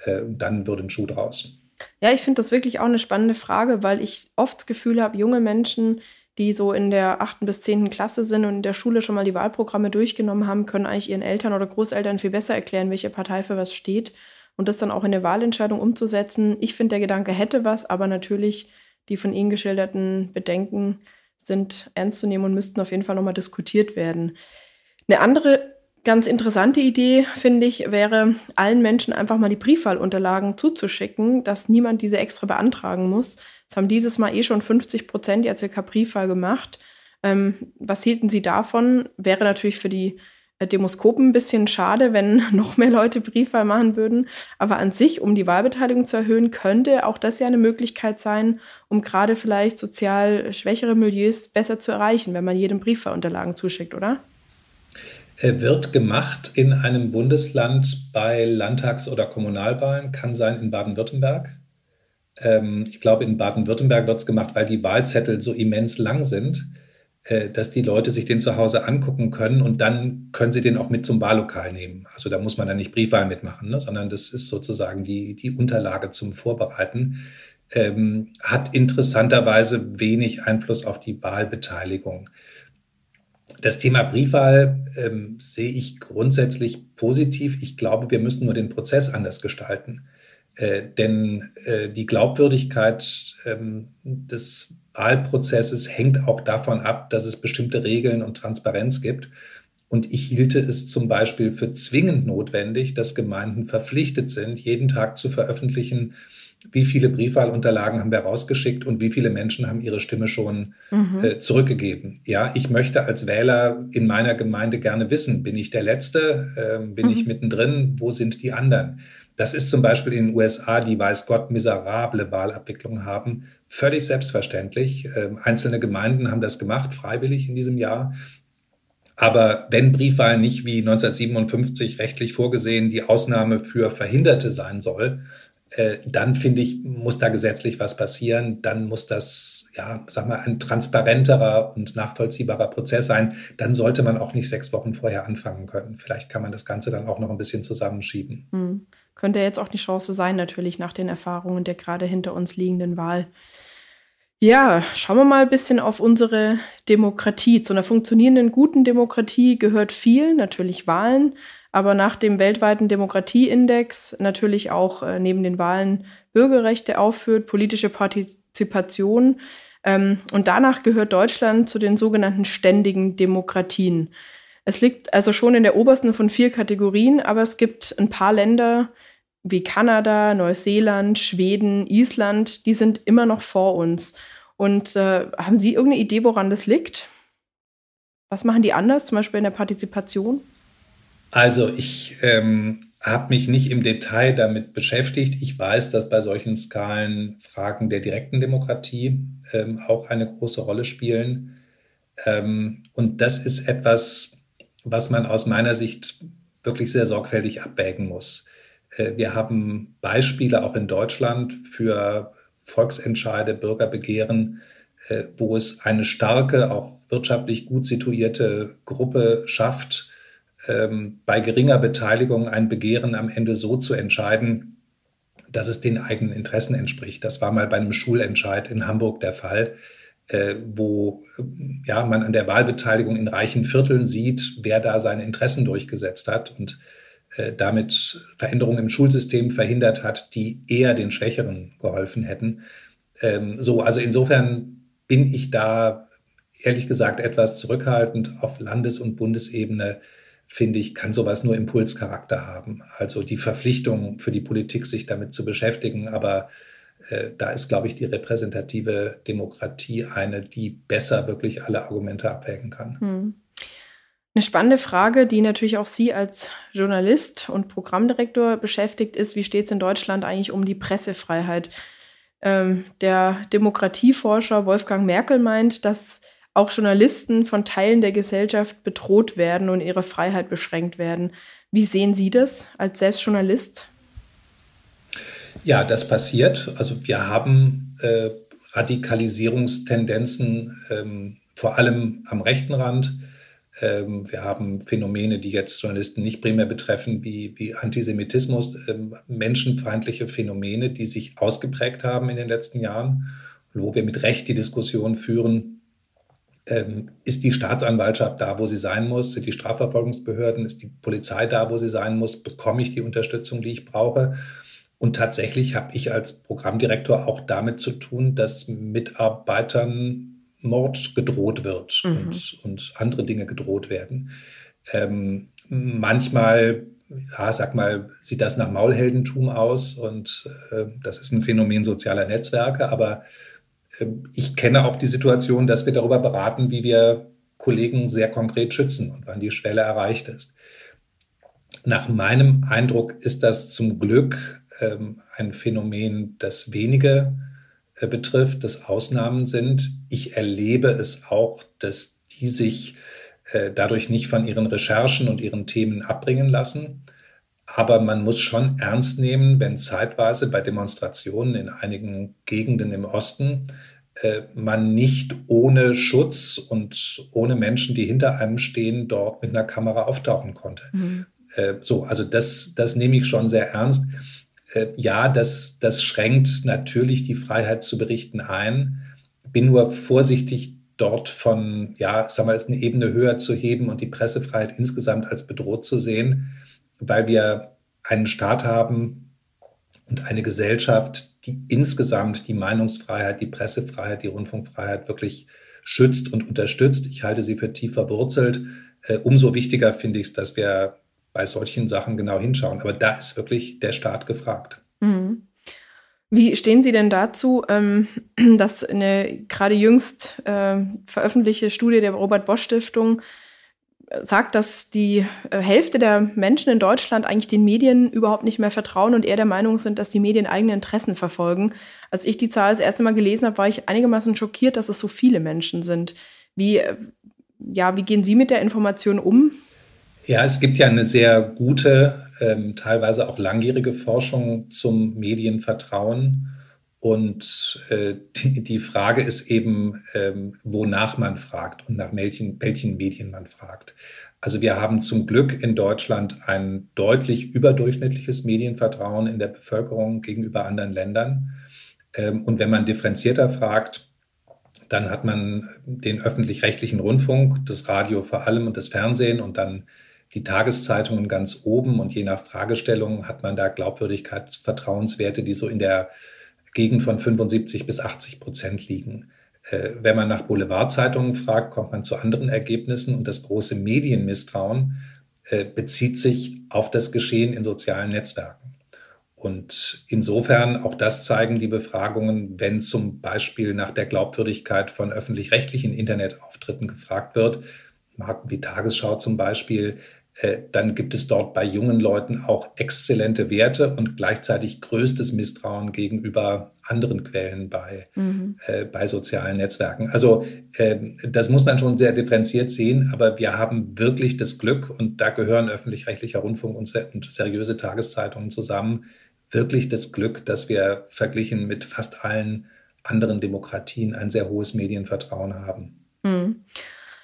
[SPEAKER 1] äh, dann würde ein Schuh draus.
[SPEAKER 2] Ja, ich finde das wirklich auch eine spannende Frage, weil ich oft das Gefühl habe, junge Menschen, die so in der achten bis zehnten Klasse sind und in der Schule schon mal die Wahlprogramme durchgenommen haben, können eigentlich ihren Eltern oder Großeltern viel besser erklären, welche Partei für was steht und das dann auch in der Wahlentscheidung umzusetzen. Ich finde, der Gedanke hätte was, aber natürlich die von Ihnen geschilderten Bedenken sind ernst zu nehmen und müssten auf jeden Fall nochmal diskutiert werden. Eine andere ganz interessante Idee, finde ich, wäre, allen Menschen einfach mal die Briefwahlunterlagen zuzuschicken, dass niemand diese extra beantragen muss. Das haben dieses Mal eh schon 50 Prozent jetzt circa Briefwahl gemacht. Ähm, was hielten Sie davon? Wäre natürlich für die Demoskopen ein bisschen schade, wenn noch mehr Leute Briefwahl machen würden. Aber an sich, um die Wahlbeteiligung zu erhöhen, könnte auch das ja eine Möglichkeit sein, um gerade vielleicht sozial schwächere Milieus besser zu erreichen, wenn man jedem Briefwahlunterlagen zuschickt, oder?
[SPEAKER 1] wird gemacht in einem Bundesland bei Landtags- oder Kommunalwahlen, kann sein in Baden-Württemberg. Ähm, ich glaube, in Baden-Württemberg wird es gemacht, weil die Wahlzettel so immens lang sind, äh, dass die Leute sich den zu Hause angucken können und dann können sie den auch mit zum Wahllokal nehmen. Also da muss man dann nicht Briefwahl mitmachen, ne, sondern das ist sozusagen die, die Unterlage zum Vorbereiten. Ähm, hat interessanterweise wenig Einfluss auf die Wahlbeteiligung. Das Thema Briefwahl ähm, sehe ich grundsätzlich positiv. Ich glaube, wir müssen nur den Prozess anders gestalten. Äh, denn äh, die Glaubwürdigkeit ähm, des Wahlprozesses hängt auch davon ab, dass es bestimmte Regeln und Transparenz gibt. Und ich hielte es zum Beispiel für zwingend notwendig, dass Gemeinden verpflichtet sind, jeden Tag zu veröffentlichen, wie viele Briefwahlunterlagen haben wir rausgeschickt und wie viele Menschen haben ihre Stimme schon mhm. äh, zurückgegeben. Ja, ich möchte als Wähler in meiner Gemeinde gerne wissen, bin ich der Letzte, äh, bin mhm. ich mittendrin, wo sind die anderen? Das ist zum Beispiel in den USA, die weiß Gott miserable Wahlabwicklung haben, völlig selbstverständlich. Äh, einzelne Gemeinden haben das gemacht, freiwillig in diesem Jahr. Aber wenn Briefwahl nicht wie 1957 rechtlich vorgesehen die Ausnahme für Verhinderte sein soll, äh, dann finde ich, muss da gesetzlich was passieren. Dann muss das, ja, sag mal, ein transparenterer und nachvollziehbarer Prozess sein. Dann sollte man auch nicht sechs Wochen vorher anfangen können. Vielleicht kann man das Ganze dann auch noch ein bisschen zusammenschieben.
[SPEAKER 2] Hm. Könnte jetzt auch die Chance sein, natürlich nach den Erfahrungen der gerade hinter uns liegenden Wahl. Ja, schauen wir mal ein bisschen auf unsere Demokratie. Zu einer funktionierenden, guten Demokratie gehört viel, natürlich Wahlen, aber nach dem weltweiten Demokratieindex natürlich auch äh, neben den Wahlen Bürgerrechte aufführt, politische Partizipation. Ähm, und danach gehört Deutschland zu den sogenannten ständigen Demokratien. Es liegt also schon in der obersten von vier Kategorien, aber es gibt ein paar Länder wie Kanada, Neuseeland, Schweden, Island, die sind immer noch vor uns. Und äh, haben Sie irgendeine Idee, woran das liegt? Was machen die anders, zum Beispiel in der Partizipation?
[SPEAKER 1] Also ich ähm, habe mich nicht im Detail damit beschäftigt. Ich weiß, dass bei solchen Skalen Fragen der direkten Demokratie ähm, auch eine große Rolle spielen. Ähm, und das ist etwas, was man aus meiner Sicht wirklich sehr sorgfältig abwägen muss. Äh, wir haben Beispiele auch in Deutschland für Volksentscheide, Bürgerbegehren, äh, wo es eine starke, auch wirtschaftlich gut situierte Gruppe schafft, ähm, bei geringer Beteiligung ein Begehren am Ende so zu entscheiden, dass es den eigenen Interessen entspricht. Das war mal bei einem Schulentscheid in Hamburg der Fall, äh, wo ja, man an der Wahlbeteiligung in reichen Vierteln sieht, wer da seine Interessen durchgesetzt hat und damit Veränderungen im Schulsystem verhindert hat, die eher den Schwächeren geholfen hätten. Ähm, so, also insofern bin ich da ehrlich gesagt etwas zurückhaltend auf Landes- und Bundesebene finde ich, kann sowas nur Impulscharakter haben. Also die Verpflichtung für die Politik, sich damit zu beschäftigen. Aber äh, da ist, glaube ich, die repräsentative Demokratie eine, die besser wirklich alle Argumente abwägen kann. Hm.
[SPEAKER 2] Eine spannende Frage, die natürlich auch Sie als Journalist und Programmdirektor beschäftigt, ist, wie steht es in Deutschland eigentlich um die Pressefreiheit? Ähm, der Demokratieforscher Wolfgang Merkel meint, dass auch Journalisten von Teilen der Gesellschaft bedroht werden und ihre Freiheit beschränkt werden. Wie sehen Sie das als Selbstjournalist?
[SPEAKER 1] Ja, das passiert. Also wir haben äh, Radikalisierungstendenzen ähm, vor allem am rechten Rand. Ähm, wir haben Phänomene, die jetzt Journalisten nicht primär betreffen, wie, wie Antisemitismus, ähm, menschenfeindliche Phänomene, die sich ausgeprägt haben in den letzten Jahren, wo wir mit Recht die Diskussion führen, ähm, ist die Staatsanwaltschaft da, wo sie sein muss? Sind die Strafverfolgungsbehörden? Ist die Polizei da, wo sie sein muss? Bekomme ich die Unterstützung, die ich brauche? Und tatsächlich habe ich als Programmdirektor auch damit zu tun, dass Mitarbeitern Mord gedroht wird mhm. und, und andere Dinge gedroht werden. Ähm, manchmal, ja, sag mal, sieht das nach Maulheldentum aus und äh, das ist ein Phänomen sozialer Netzwerke, aber ähm, ich kenne auch die Situation, dass wir darüber beraten, wie wir Kollegen sehr konkret schützen und wann die Schwelle erreicht ist. Nach meinem Eindruck ist das zum Glück ähm, ein Phänomen, das wenige äh, betrifft, das Ausnahmen sind. Ich erlebe es auch, dass die sich äh, dadurch nicht von ihren Recherchen und ihren Themen abbringen lassen. Aber man muss schon ernst nehmen, wenn zeitweise bei Demonstrationen in einigen Gegenden im Osten äh, man nicht ohne Schutz und ohne Menschen, die hinter einem stehen, dort mit einer Kamera auftauchen konnte. Mhm. Äh, so, also das, das nehme ich schon sehr ernst. Äh, ja, das, das schränkt natürlich die Freiheit zu berichten ein. Bin nur vorsichtig, dort von, ja, sagen wir, eine Ebene höher zu heben und die Pressefreiheit insgesamt als bedroht zu sehen weil wir einen Staat haben und eine Gesellschaft, die insgesamt die Meinungsfreiheit, die Pressefreiheit, die Rundfunkfreiheit wirklich schützt und unterstützt. Ich halte sie für tief verwurzelt. Äh, umso wichtiger finde ich es, dass wir bei solchen Sachen genau hinschauen. Aber da ist wirklich der Staat gefragt. Mhm.
[SPEAKER 2] Wie stehen Sie denn dazu, ähm, dass eine gerade jüngst äh, veröffentlichte Studie der Robert Bosch Stiftung sagt, dass die äh, Hälfte der Menschen in Deutschland eigentlich den Medien überhaupt nicht mehr vertrauen und eher der Meinung sind, dass die Medien eigene Interessen verfolgen. Als ich die Zahl das erste Mal gelesen habe, war ich einigermaßen schockiert, dass es so viele Menschen sind. Wie, äh, ja, wie gehen Sie mit der Information um?
[SPEAKER 1] Ja, es gibt ja eine sehr gute, ähm, teilweise auch langjährige Forschung zum Medienvertrauen. Und äh, die, die Frage ist eben, ähm, wonach man fragt und nach welchen, welchen Medien man fragt. Also wir haben zum Glück in Deutschland ein deutlich überdurchschnittliches Medienvertrauen in der Bevölkerung gegenüber anderen Ländern. Ähm, und wenn man differenzierter fragt, dann hat man den öffentlich-rechtlichen Rundfunk, das Radio vor allem und das Fernsehen und dann die Tageszeitungen ganz oben. Und je nach Fragestellung hat man da Glaubwürdigkeit, Vertrauenswerte, die so in der Gegend von 75 bis 80 Prozent liegen. Äh, wenn man nach Boulevardzeitungen fragt, kommt man zu anderen Ergebnissen und das große Medienmisstrauen äh, bezieht sich auf das Geschehen in sozialen Netzwerken. Und insofern, auch das zeigen die Befragungen, wenn zum Beispiel nach der Glaubwürdigkeit von öffentlich-rechtlichen Internetauftritten gefragt wird, Marken wie Tagesschau zum Beispiel, dann gibt es dort bei jungen Leuten auch exzellente Werte und gleichzeitig größtes Misstrauen gegenüber anderen Quellen bei, mhm. äh, bei sozialen Netzwerken. Also äh, das muss man schon sehr differenziert sehen, aber wir haben wirklich das Glück, und da gehören öffentlich-rechtlicher Rundfunk und, und seriöse Tageszeitungen zusammen, wirklich das Glück, dass wir verglichen mit fast allen anderen Demokratien ein sehr hohes Medienvertrauen haben. Mhm.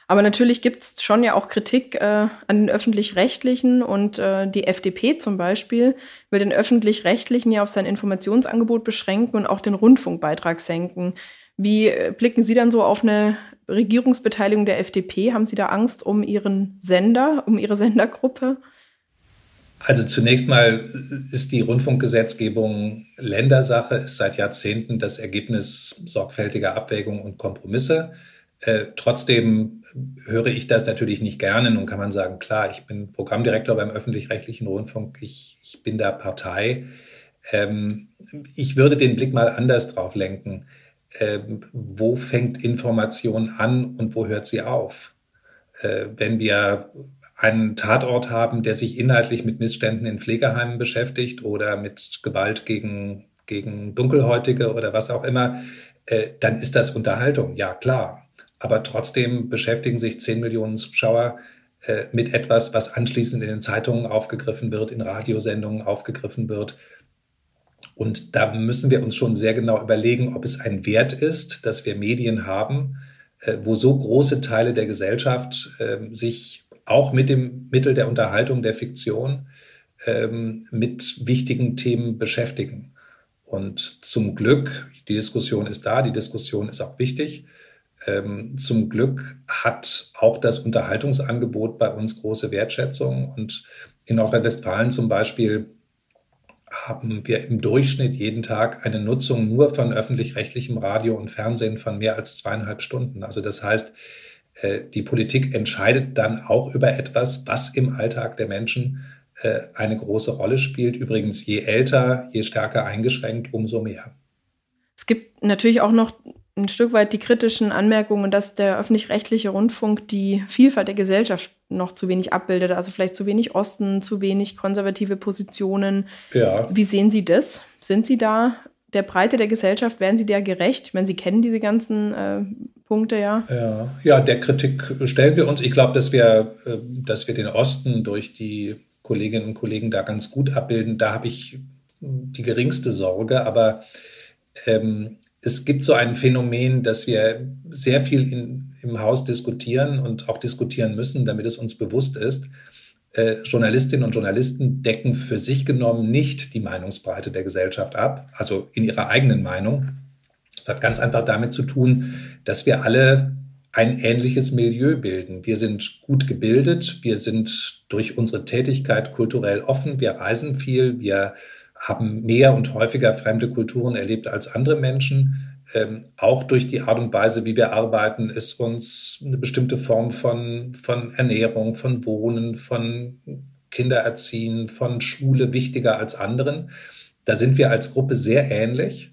[SPEAKER 2] Aber natürlich gibt es schon ja auch Kritik äh, an den öffentlich-rechtlichen und äh, die FDP zum Beispiel will den öffentlich-rechtlichen ja auf sein Informationsangebot beschränken und auch den Rundfunkbeitrag senken. Wie äh, blicken Sie dann so auf eine Regierungsbeteiligung der FDP? Haben Sie da Angst um Ihren Sender, um Ihre Sendergruppe?
[SPEAKER 1] Also zunächst mal ist die Rundfunkgesetzgebung Ländersache, ist seit Jahrzehnten das Ergebnis sorgfältiger Abwägungen und Kompromisse. Äh, trotzdem höre ich das natürlich nicht gerne. Nun kann man sagen, klar, ich bin Programmdirektor beim öffentlich-rechtlichen Rundfunk, ich, ich bin da Partei. Ähm, ich würde den Blick mal anders drauf lenken. Ähm, wo fängt Information an und wo hört sie auf? Äh, wenn wir einen Tatort haben, der sich inhaltlich mit Missständen in Pflegeheimen beschäftigt oder mit Gewalt gegen, gegen Dunkelhäutige oder was auch immer, äh, dann ist das Unterhaltung, ja klar. Aber trotzdem beschäftigen sich 10 Millionen Zuschauer äh, mit etwas, was anschließend in den Zeitungen aufgegriffen wird, in Radiosendungen aufgegriffen wird. Und da müssen wir uns schon sehr genau überlegen, ob es ein Wert ist, dass wir Medien haben, äh, wo so große Teile der Gesellschaft äh, sich auch mit dem Mittel der Unterhaltung, der Fiktion, ähm, mit wichtigen Themen beschäftigen. Und zum Glück, die Diskussion ist da, die Diskussion ist auch wichtig. Ähm, zum Glück hat auch das Unterhaltungsangebot bei uns große Wertschätzung. Und in Nordrhein-Westfalen zum Beispiel haben wir im Durchschnitt jeden Tag eine Nutzung nur von öffentlich-rechtlichem Radio und Fernsehen von mehr als zweieinhalb Stunden. Also das heißt, äh, die Politik entscheidet dann auch über etwas, was im Alltag der Menschen äh, eine große Rolle spielt. Übrigens, je älter, je stärker eingeschränkt, umso mehr.
[SPEAKER 2] Es gibt natürlich auch noch ein Stück weit die kritischen Anmerkungen, dass der öffentlich-rechtliche Rundfunk die Vielfalt der Gesellschaft noch zu wenig abbildet. Also vielleicht zu wenig Osten, zu wenig konservative Positionen. Ja. Wie sehen Sie das? Sind Sie da der Breite der Gesellschaft, werden Sie der gerecht? Ich meine, Sie kennen diese ganzen äh, Punkte ja.
[SPEAKER 1] ja. Ja, der Kritik stellen wir uns. Ich glaube, dass wir, äh, dass wir den Osten durch die Kolleginnen und Kollegen da ganz gut abbilden. Da habe ich die geringste Sorge. Aber ähm, es gibt so ein Phänomen, dass wir sehr viel in, im Haus diskutieren und auch diskutieren müssen, damit es uns bewusst ist äh, Journalistinnen und Journalisten decken für sich genommen nicht die Meinungsbreite der Gesellschaft ab, also in ihrer eigenen Meinung. Das hat ganz einfach damit zu tun, dass wir alle ein ähnliches Milieu bilden. Wir sind gut gebildet, wir sind durch unsere Tätigkeit kulturell offen, wir reisen viel, wir haben mehr und häufiger fremde Kulturen erlebt als andere Menschen ähm, auch durch die Art und Weise, wie wir arbeiten, ist uns eine bestimmte Form von, von Ernährung, von Wohnen, von Kindererziehen, von Schule wichtiger als anderen. Da sind wir als Gruppe sehr ähnlich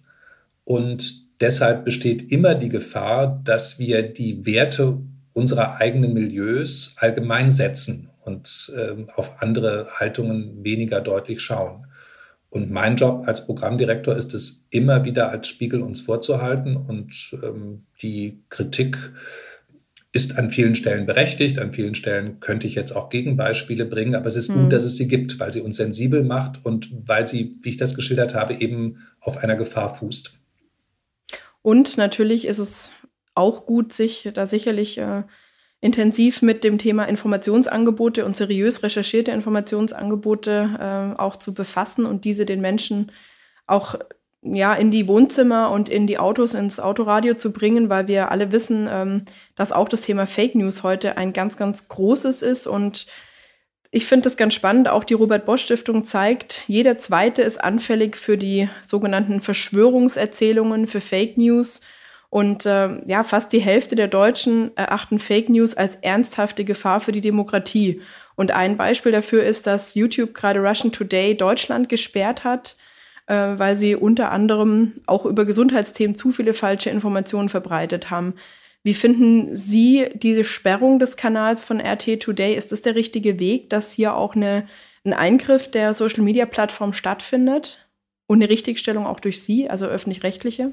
[SPEAKER 1] und deshalb besteht immer die Gefahr, dass wir die Werte unserer eigenen Milieus allgemein setzen und ähm, auf andere Haltungen weniger deutlich schauen. Und mein Job als Programmdirektor ist es, immer wieder als Spiegel uns vorzuhalten. Und ähm, die Kritik ist an vielen Stellen berechtigt. An vielen Stellen könnte ich jetzt auch Gegenbeispiele bringen. Aber es ist mhm. gut, dass es sie gibt, weil sie uns sensibel macht und weil sie, wie ich das geschildert habe, eben auf einer Gefahr fußt.
[SPEAKER 2] Und natürlich ist es auch gut, sich da sicherlich äh, intensiv mit dem Thema Informationsangebote und seriös recherchierte Informationsangebote äh, auch zu befassen und diese den Menschen auch ja, in die Wohnzimmer und in die Autos, ins Autoradio zu bringen, weil wir alle wissen, ähm, dass auch das Thema Fake News heute ein ganz, ganz großes ist. Und ich finde das ganz spannend. Auch die Robert Bosch Stiftung zeigt, jeder Zweite ist anfällig für die sogenannten Verschwörungserzählungen, für Fake News. Und äh, ja, fast die Hälfte der Deutschen erachten Fake News als ernsthafte Gefahr für die Demokratie. Und ein Beispiel dafür ist, dass YouTube gerade Russian Today Deutschland gesperrt hat, äh, weil sie unter anderem auch über Gesundheitsthemen zu viele falsche Informationen verbreitet haben. Wie finden Sie diese Sperrung des Kanals von RT Today? Ist das der richtige Weg, dass hier auch eine, ein Eingriff der Social-Media-Plattform stattfindet und eine Richtigstellung auch durch Sie, also öffentlich-rechtliche?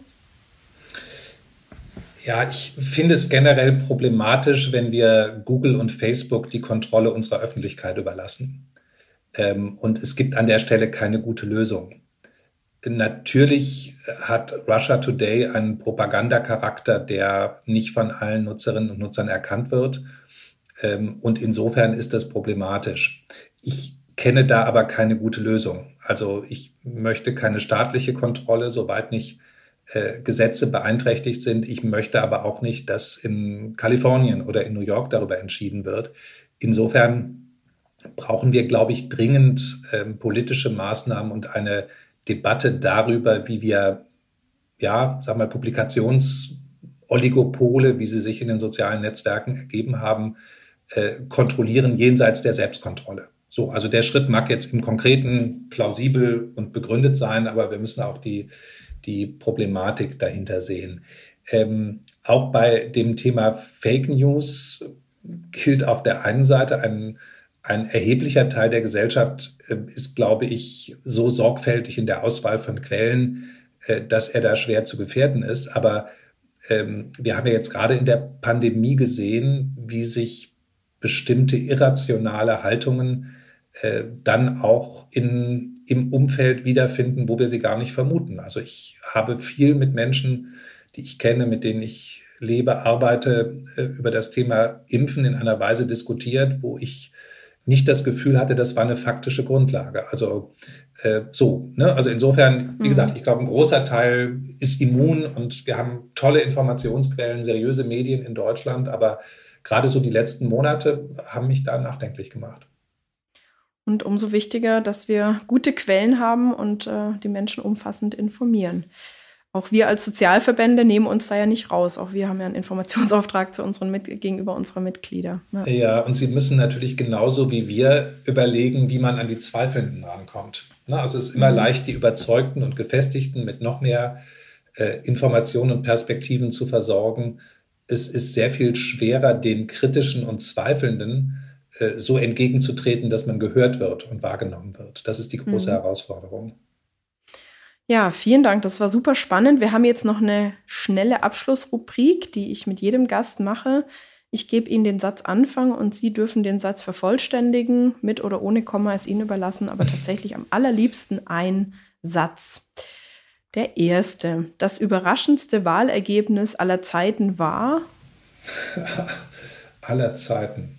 [SPEAKER 1] Ja, ich finde es generell problematisch, wenn wir Google und Facebook die Kontrolle unserer Öffentlichkeit überlassen. Ähm, und es gibt an der Stelle keine gute Lösung. Natürlich hat Russia Today einen Propagandacharakter, der nicht von allen Nutzerinnen und Nutzern erkannt wird. Ähm, und insofern ist das problematisch. Ich kenne da aber keine gute Lösung. Also ich möchte keine staatliche Kontrolle, soweit nicht äh, Gesetze beeinträchtigt sind. Ich möchte aber auch nicht, dass in Kalifornien oder in New York darüber entschieden wird. Insofern brauchen wir, glaube ich, dringend äh, politische Maßnahmen und eine Debatte darüber, wie wir, ja, sag mal, Publikations- Oligopole, wie sie sich in den sozialen Netzwerken ergeben haben, äh, kontrollieren jenseits der Selbstkontrolle. So, also der Schritt mag jetzt im Konkreten plausibel und begründet sein, aber wir müssen auch die, die Problematik dahinter sehen. Ähm, auch bei dem Thema Fake News gilt auf der einen Seite ein, ein erheblicher Teil der Gesellschaft äh, ist, glaube ich, so sorgfältig in der Auswahl von Quellen, äh, dass er da schwer zu gefährden ist. Aber ähm, wir haben ja jetzt gerade in der Pandemie gesehen, wie sich bestimmte irrationale Haltungen äh, dann auch in, im Umfeld wiederfinden, wo wir sie gar nicht vermuten. Also ich habe viel mit Menschen, die ich kenne, mit denen ich lebe, arbeite, äh, über das Thema Impfen in einer Weise diskutiert, wo ich nicht das Gefühl hatte, das war eine faktische Grundlage. Also äh, so, ne? Also insofern, wie mhm. gesagt, ich glaube, ein großer Teil ist immun und wir haben tolle Informationsquellen, seriöse Medien in Deutschland, aber gerade so die letzten Monate haben mich da nachdenklich gemacht.
[SPEAKER 2] Und umso wichtiger, dass wir gute Quellen haben und äh, die Menschen umfassend informieren. Auch wir als Sozialverbände nehmen uns da ja nicht raus. Auch wir haben ja einen Informationsauftrag zu unseren Mit gegenüber unserer Mitglieder.
[SPEAKER 1] Ja. ja, und sie müssen natürlich genauso wie wir überlegen, wie man an die Zweifelnden rankommt. Na, also es ist immer mhm. leicht, die Überzeugten und Gefestigten mit noch mehr äh, Informationen und Perspektiven zu versorgen. Es ist sehr viel schwerer, den Kritischen und Zweifelnden so entgegenzutreten, dass man gehört wird und wahrgenommen wird. Das ist die große mhm. Herausforderung.
[SPEAKER 2] Ja, vielen Dank. Das war super spannend. Wir haben jetzt noch eine schnelle Abschlussrubrik, die ich mit jedem Gast mache. Ich gebe Ihnen den Satz Anfang und Sie dürfen den Satz vervollständigen. Mit oder ohne Komma ist Ihnen überlassen, aber tatsächlich am allerliebsten ein Satz. Der erste. Das überraschendste Wahlergebnis aller Zeiten war?
[SPEAKER 1] aller Zeiten.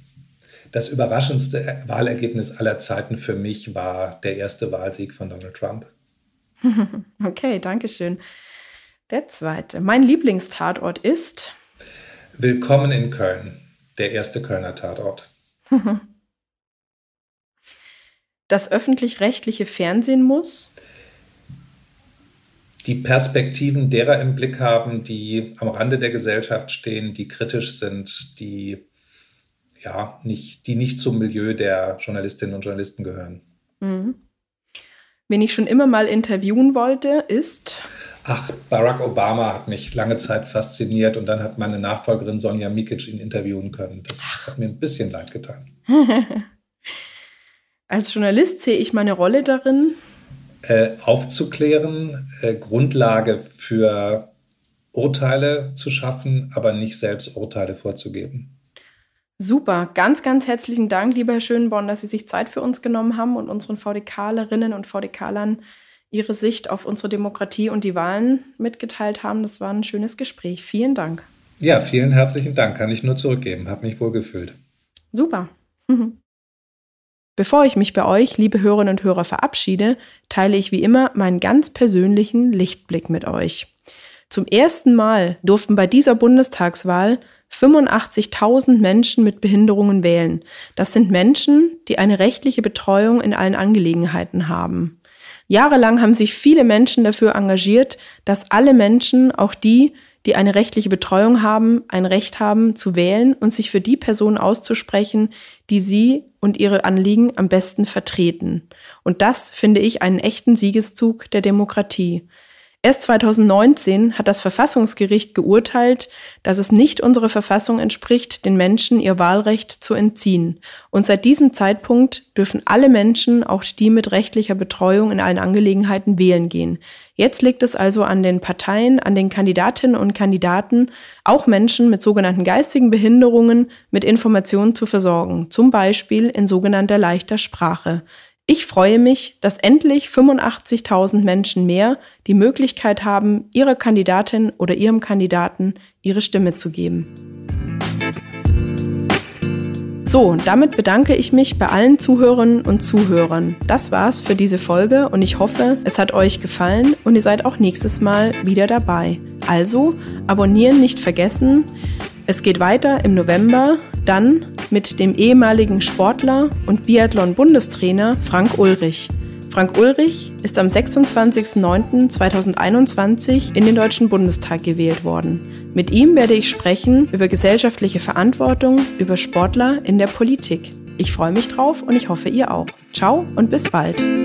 [SPEAKER 1] Das überraschendste Wahlergebnis aller Zeiten für mich war der erste Wahlsieg von Donald Trump.
[SPEAKER 2] Okay, danke schön. Der zweite. Mein Lieblingstatort ist?
[SPEAKER 1] Willkommen in Köln, der erste Kölner Tatort.
[SPEAKER 2] Das öffentlich-rechtliche Fernsehen muss?
[SPEAKER 1] Die Perspektiven derer im Blick haben, die am Rande der Gesellschaft stehen, die kritisch sind, die ja, nicht, die nicht zum Milieu der Journalistinnen und Journalisten gehören. Mhm.
[SPEAKER 2] Wen ich schon immer mal interviewen wollte, ist.
[SPEAKER 1] Ach, Barack Obama hat mich lange Zeit fasziniert und dann hat meine Nachfolgerin Sonja Mikic ihn interviewen können. Das hat mir ein bisschen leid getan.
[SPEAKER 2] Als Journalist sehe ich meine Rolle darin.
[SPEAKER 1] Äh, aufzuklären, äh, Grundlage für Urteile zu schaffen, aber nicht selbst Urteile vorzugeben.
[SPEAKER 2] Super, ganz, ganz herzlichen Dank, lieber Herr Schönborn, dass Sie sich Zeit für uns genommen haben und unseren VDKlerinnen und VDKlern Ihre Sicht auf unsere Demokratie und die Wahlen mitgeteilt haben. Das war ein schönes Gespräch. Vielen Dank.
[SPEAKER 1] Ja, vielen herzlichen Dank. Kann ich nur zurückgeben. Habe mich wohl gefühlt.
[SPEAKER 2] Super. Bevor ich mich bei euch, liebe Hörerinnen und Hörer, verabschiede, teile ich wie immer meinen ganz persönlichen Lichtblick mit euch. Zum ersten Mal durften bei dieser Bundestagswahl 85.000 Menschen mit Behinderungen wählen. Das sind Menschen, die eine rechtliche Betreuung in allen Angelegenheiten haben. Jahrelang haben sich viele Menschen dafür engagiert, dass alle Menschen, auch die, die eine rechtliche Betreuung haben, ein Recht haben zu wählen und sich für die Person auszusprechen, die sie und ihre Anliegen am besten vertreten. Und das finde ich einen echten Siegeszug der Demokratie. Erst 2019 hat das Verfassungsgericht geurteilt, dass es nicht unserer Verfassung entspricht, den Menschen ihr Wahlrecht zu entziehen. Und seit diesem Zeitpunkt dürfen alle Menschen, auch die mit rechtlicher Betreuung in allen Angelegenheiten, wählen gehen. Jetzt liegt es also an den Parteien, an den Kandidatinnen und Kandidaten, auch Menschen mit sogenannten geistigen Behinderungen mit Informationen zu versorgen, zum Beispiel in sogenannter leichter Sprache. Ich freue mich, dass endlich 85.000 Menschen mehr die Möglichkeit haben, ihrer Kandidatin oder ihrem Kandidaten ihre Stimme zu geben. So, damit bedanke ich mich bei allen Zuhörerinnen und Zuhörern. Das war's für diese Folge und ich hoffe, es hat euch gefallen und ihr seid auch nächstes Mal wieder dabei. Also, abonnieren nicht vergessen. Es geht weiter im November dann mit dem ehemaligen Sportler und Biathlon-Bundestrainer Frank Ulrich. Frank Ulrich ist am 26.09.2021 in den Deutschen Bundestag gewählt worden. Mit ihm werde ich sprechen über gesellschaftliche Verantwortung, über Sportler in der Politik. Ich freue mich drauf und ich hoffe ihr auch. Ciao und bis bald.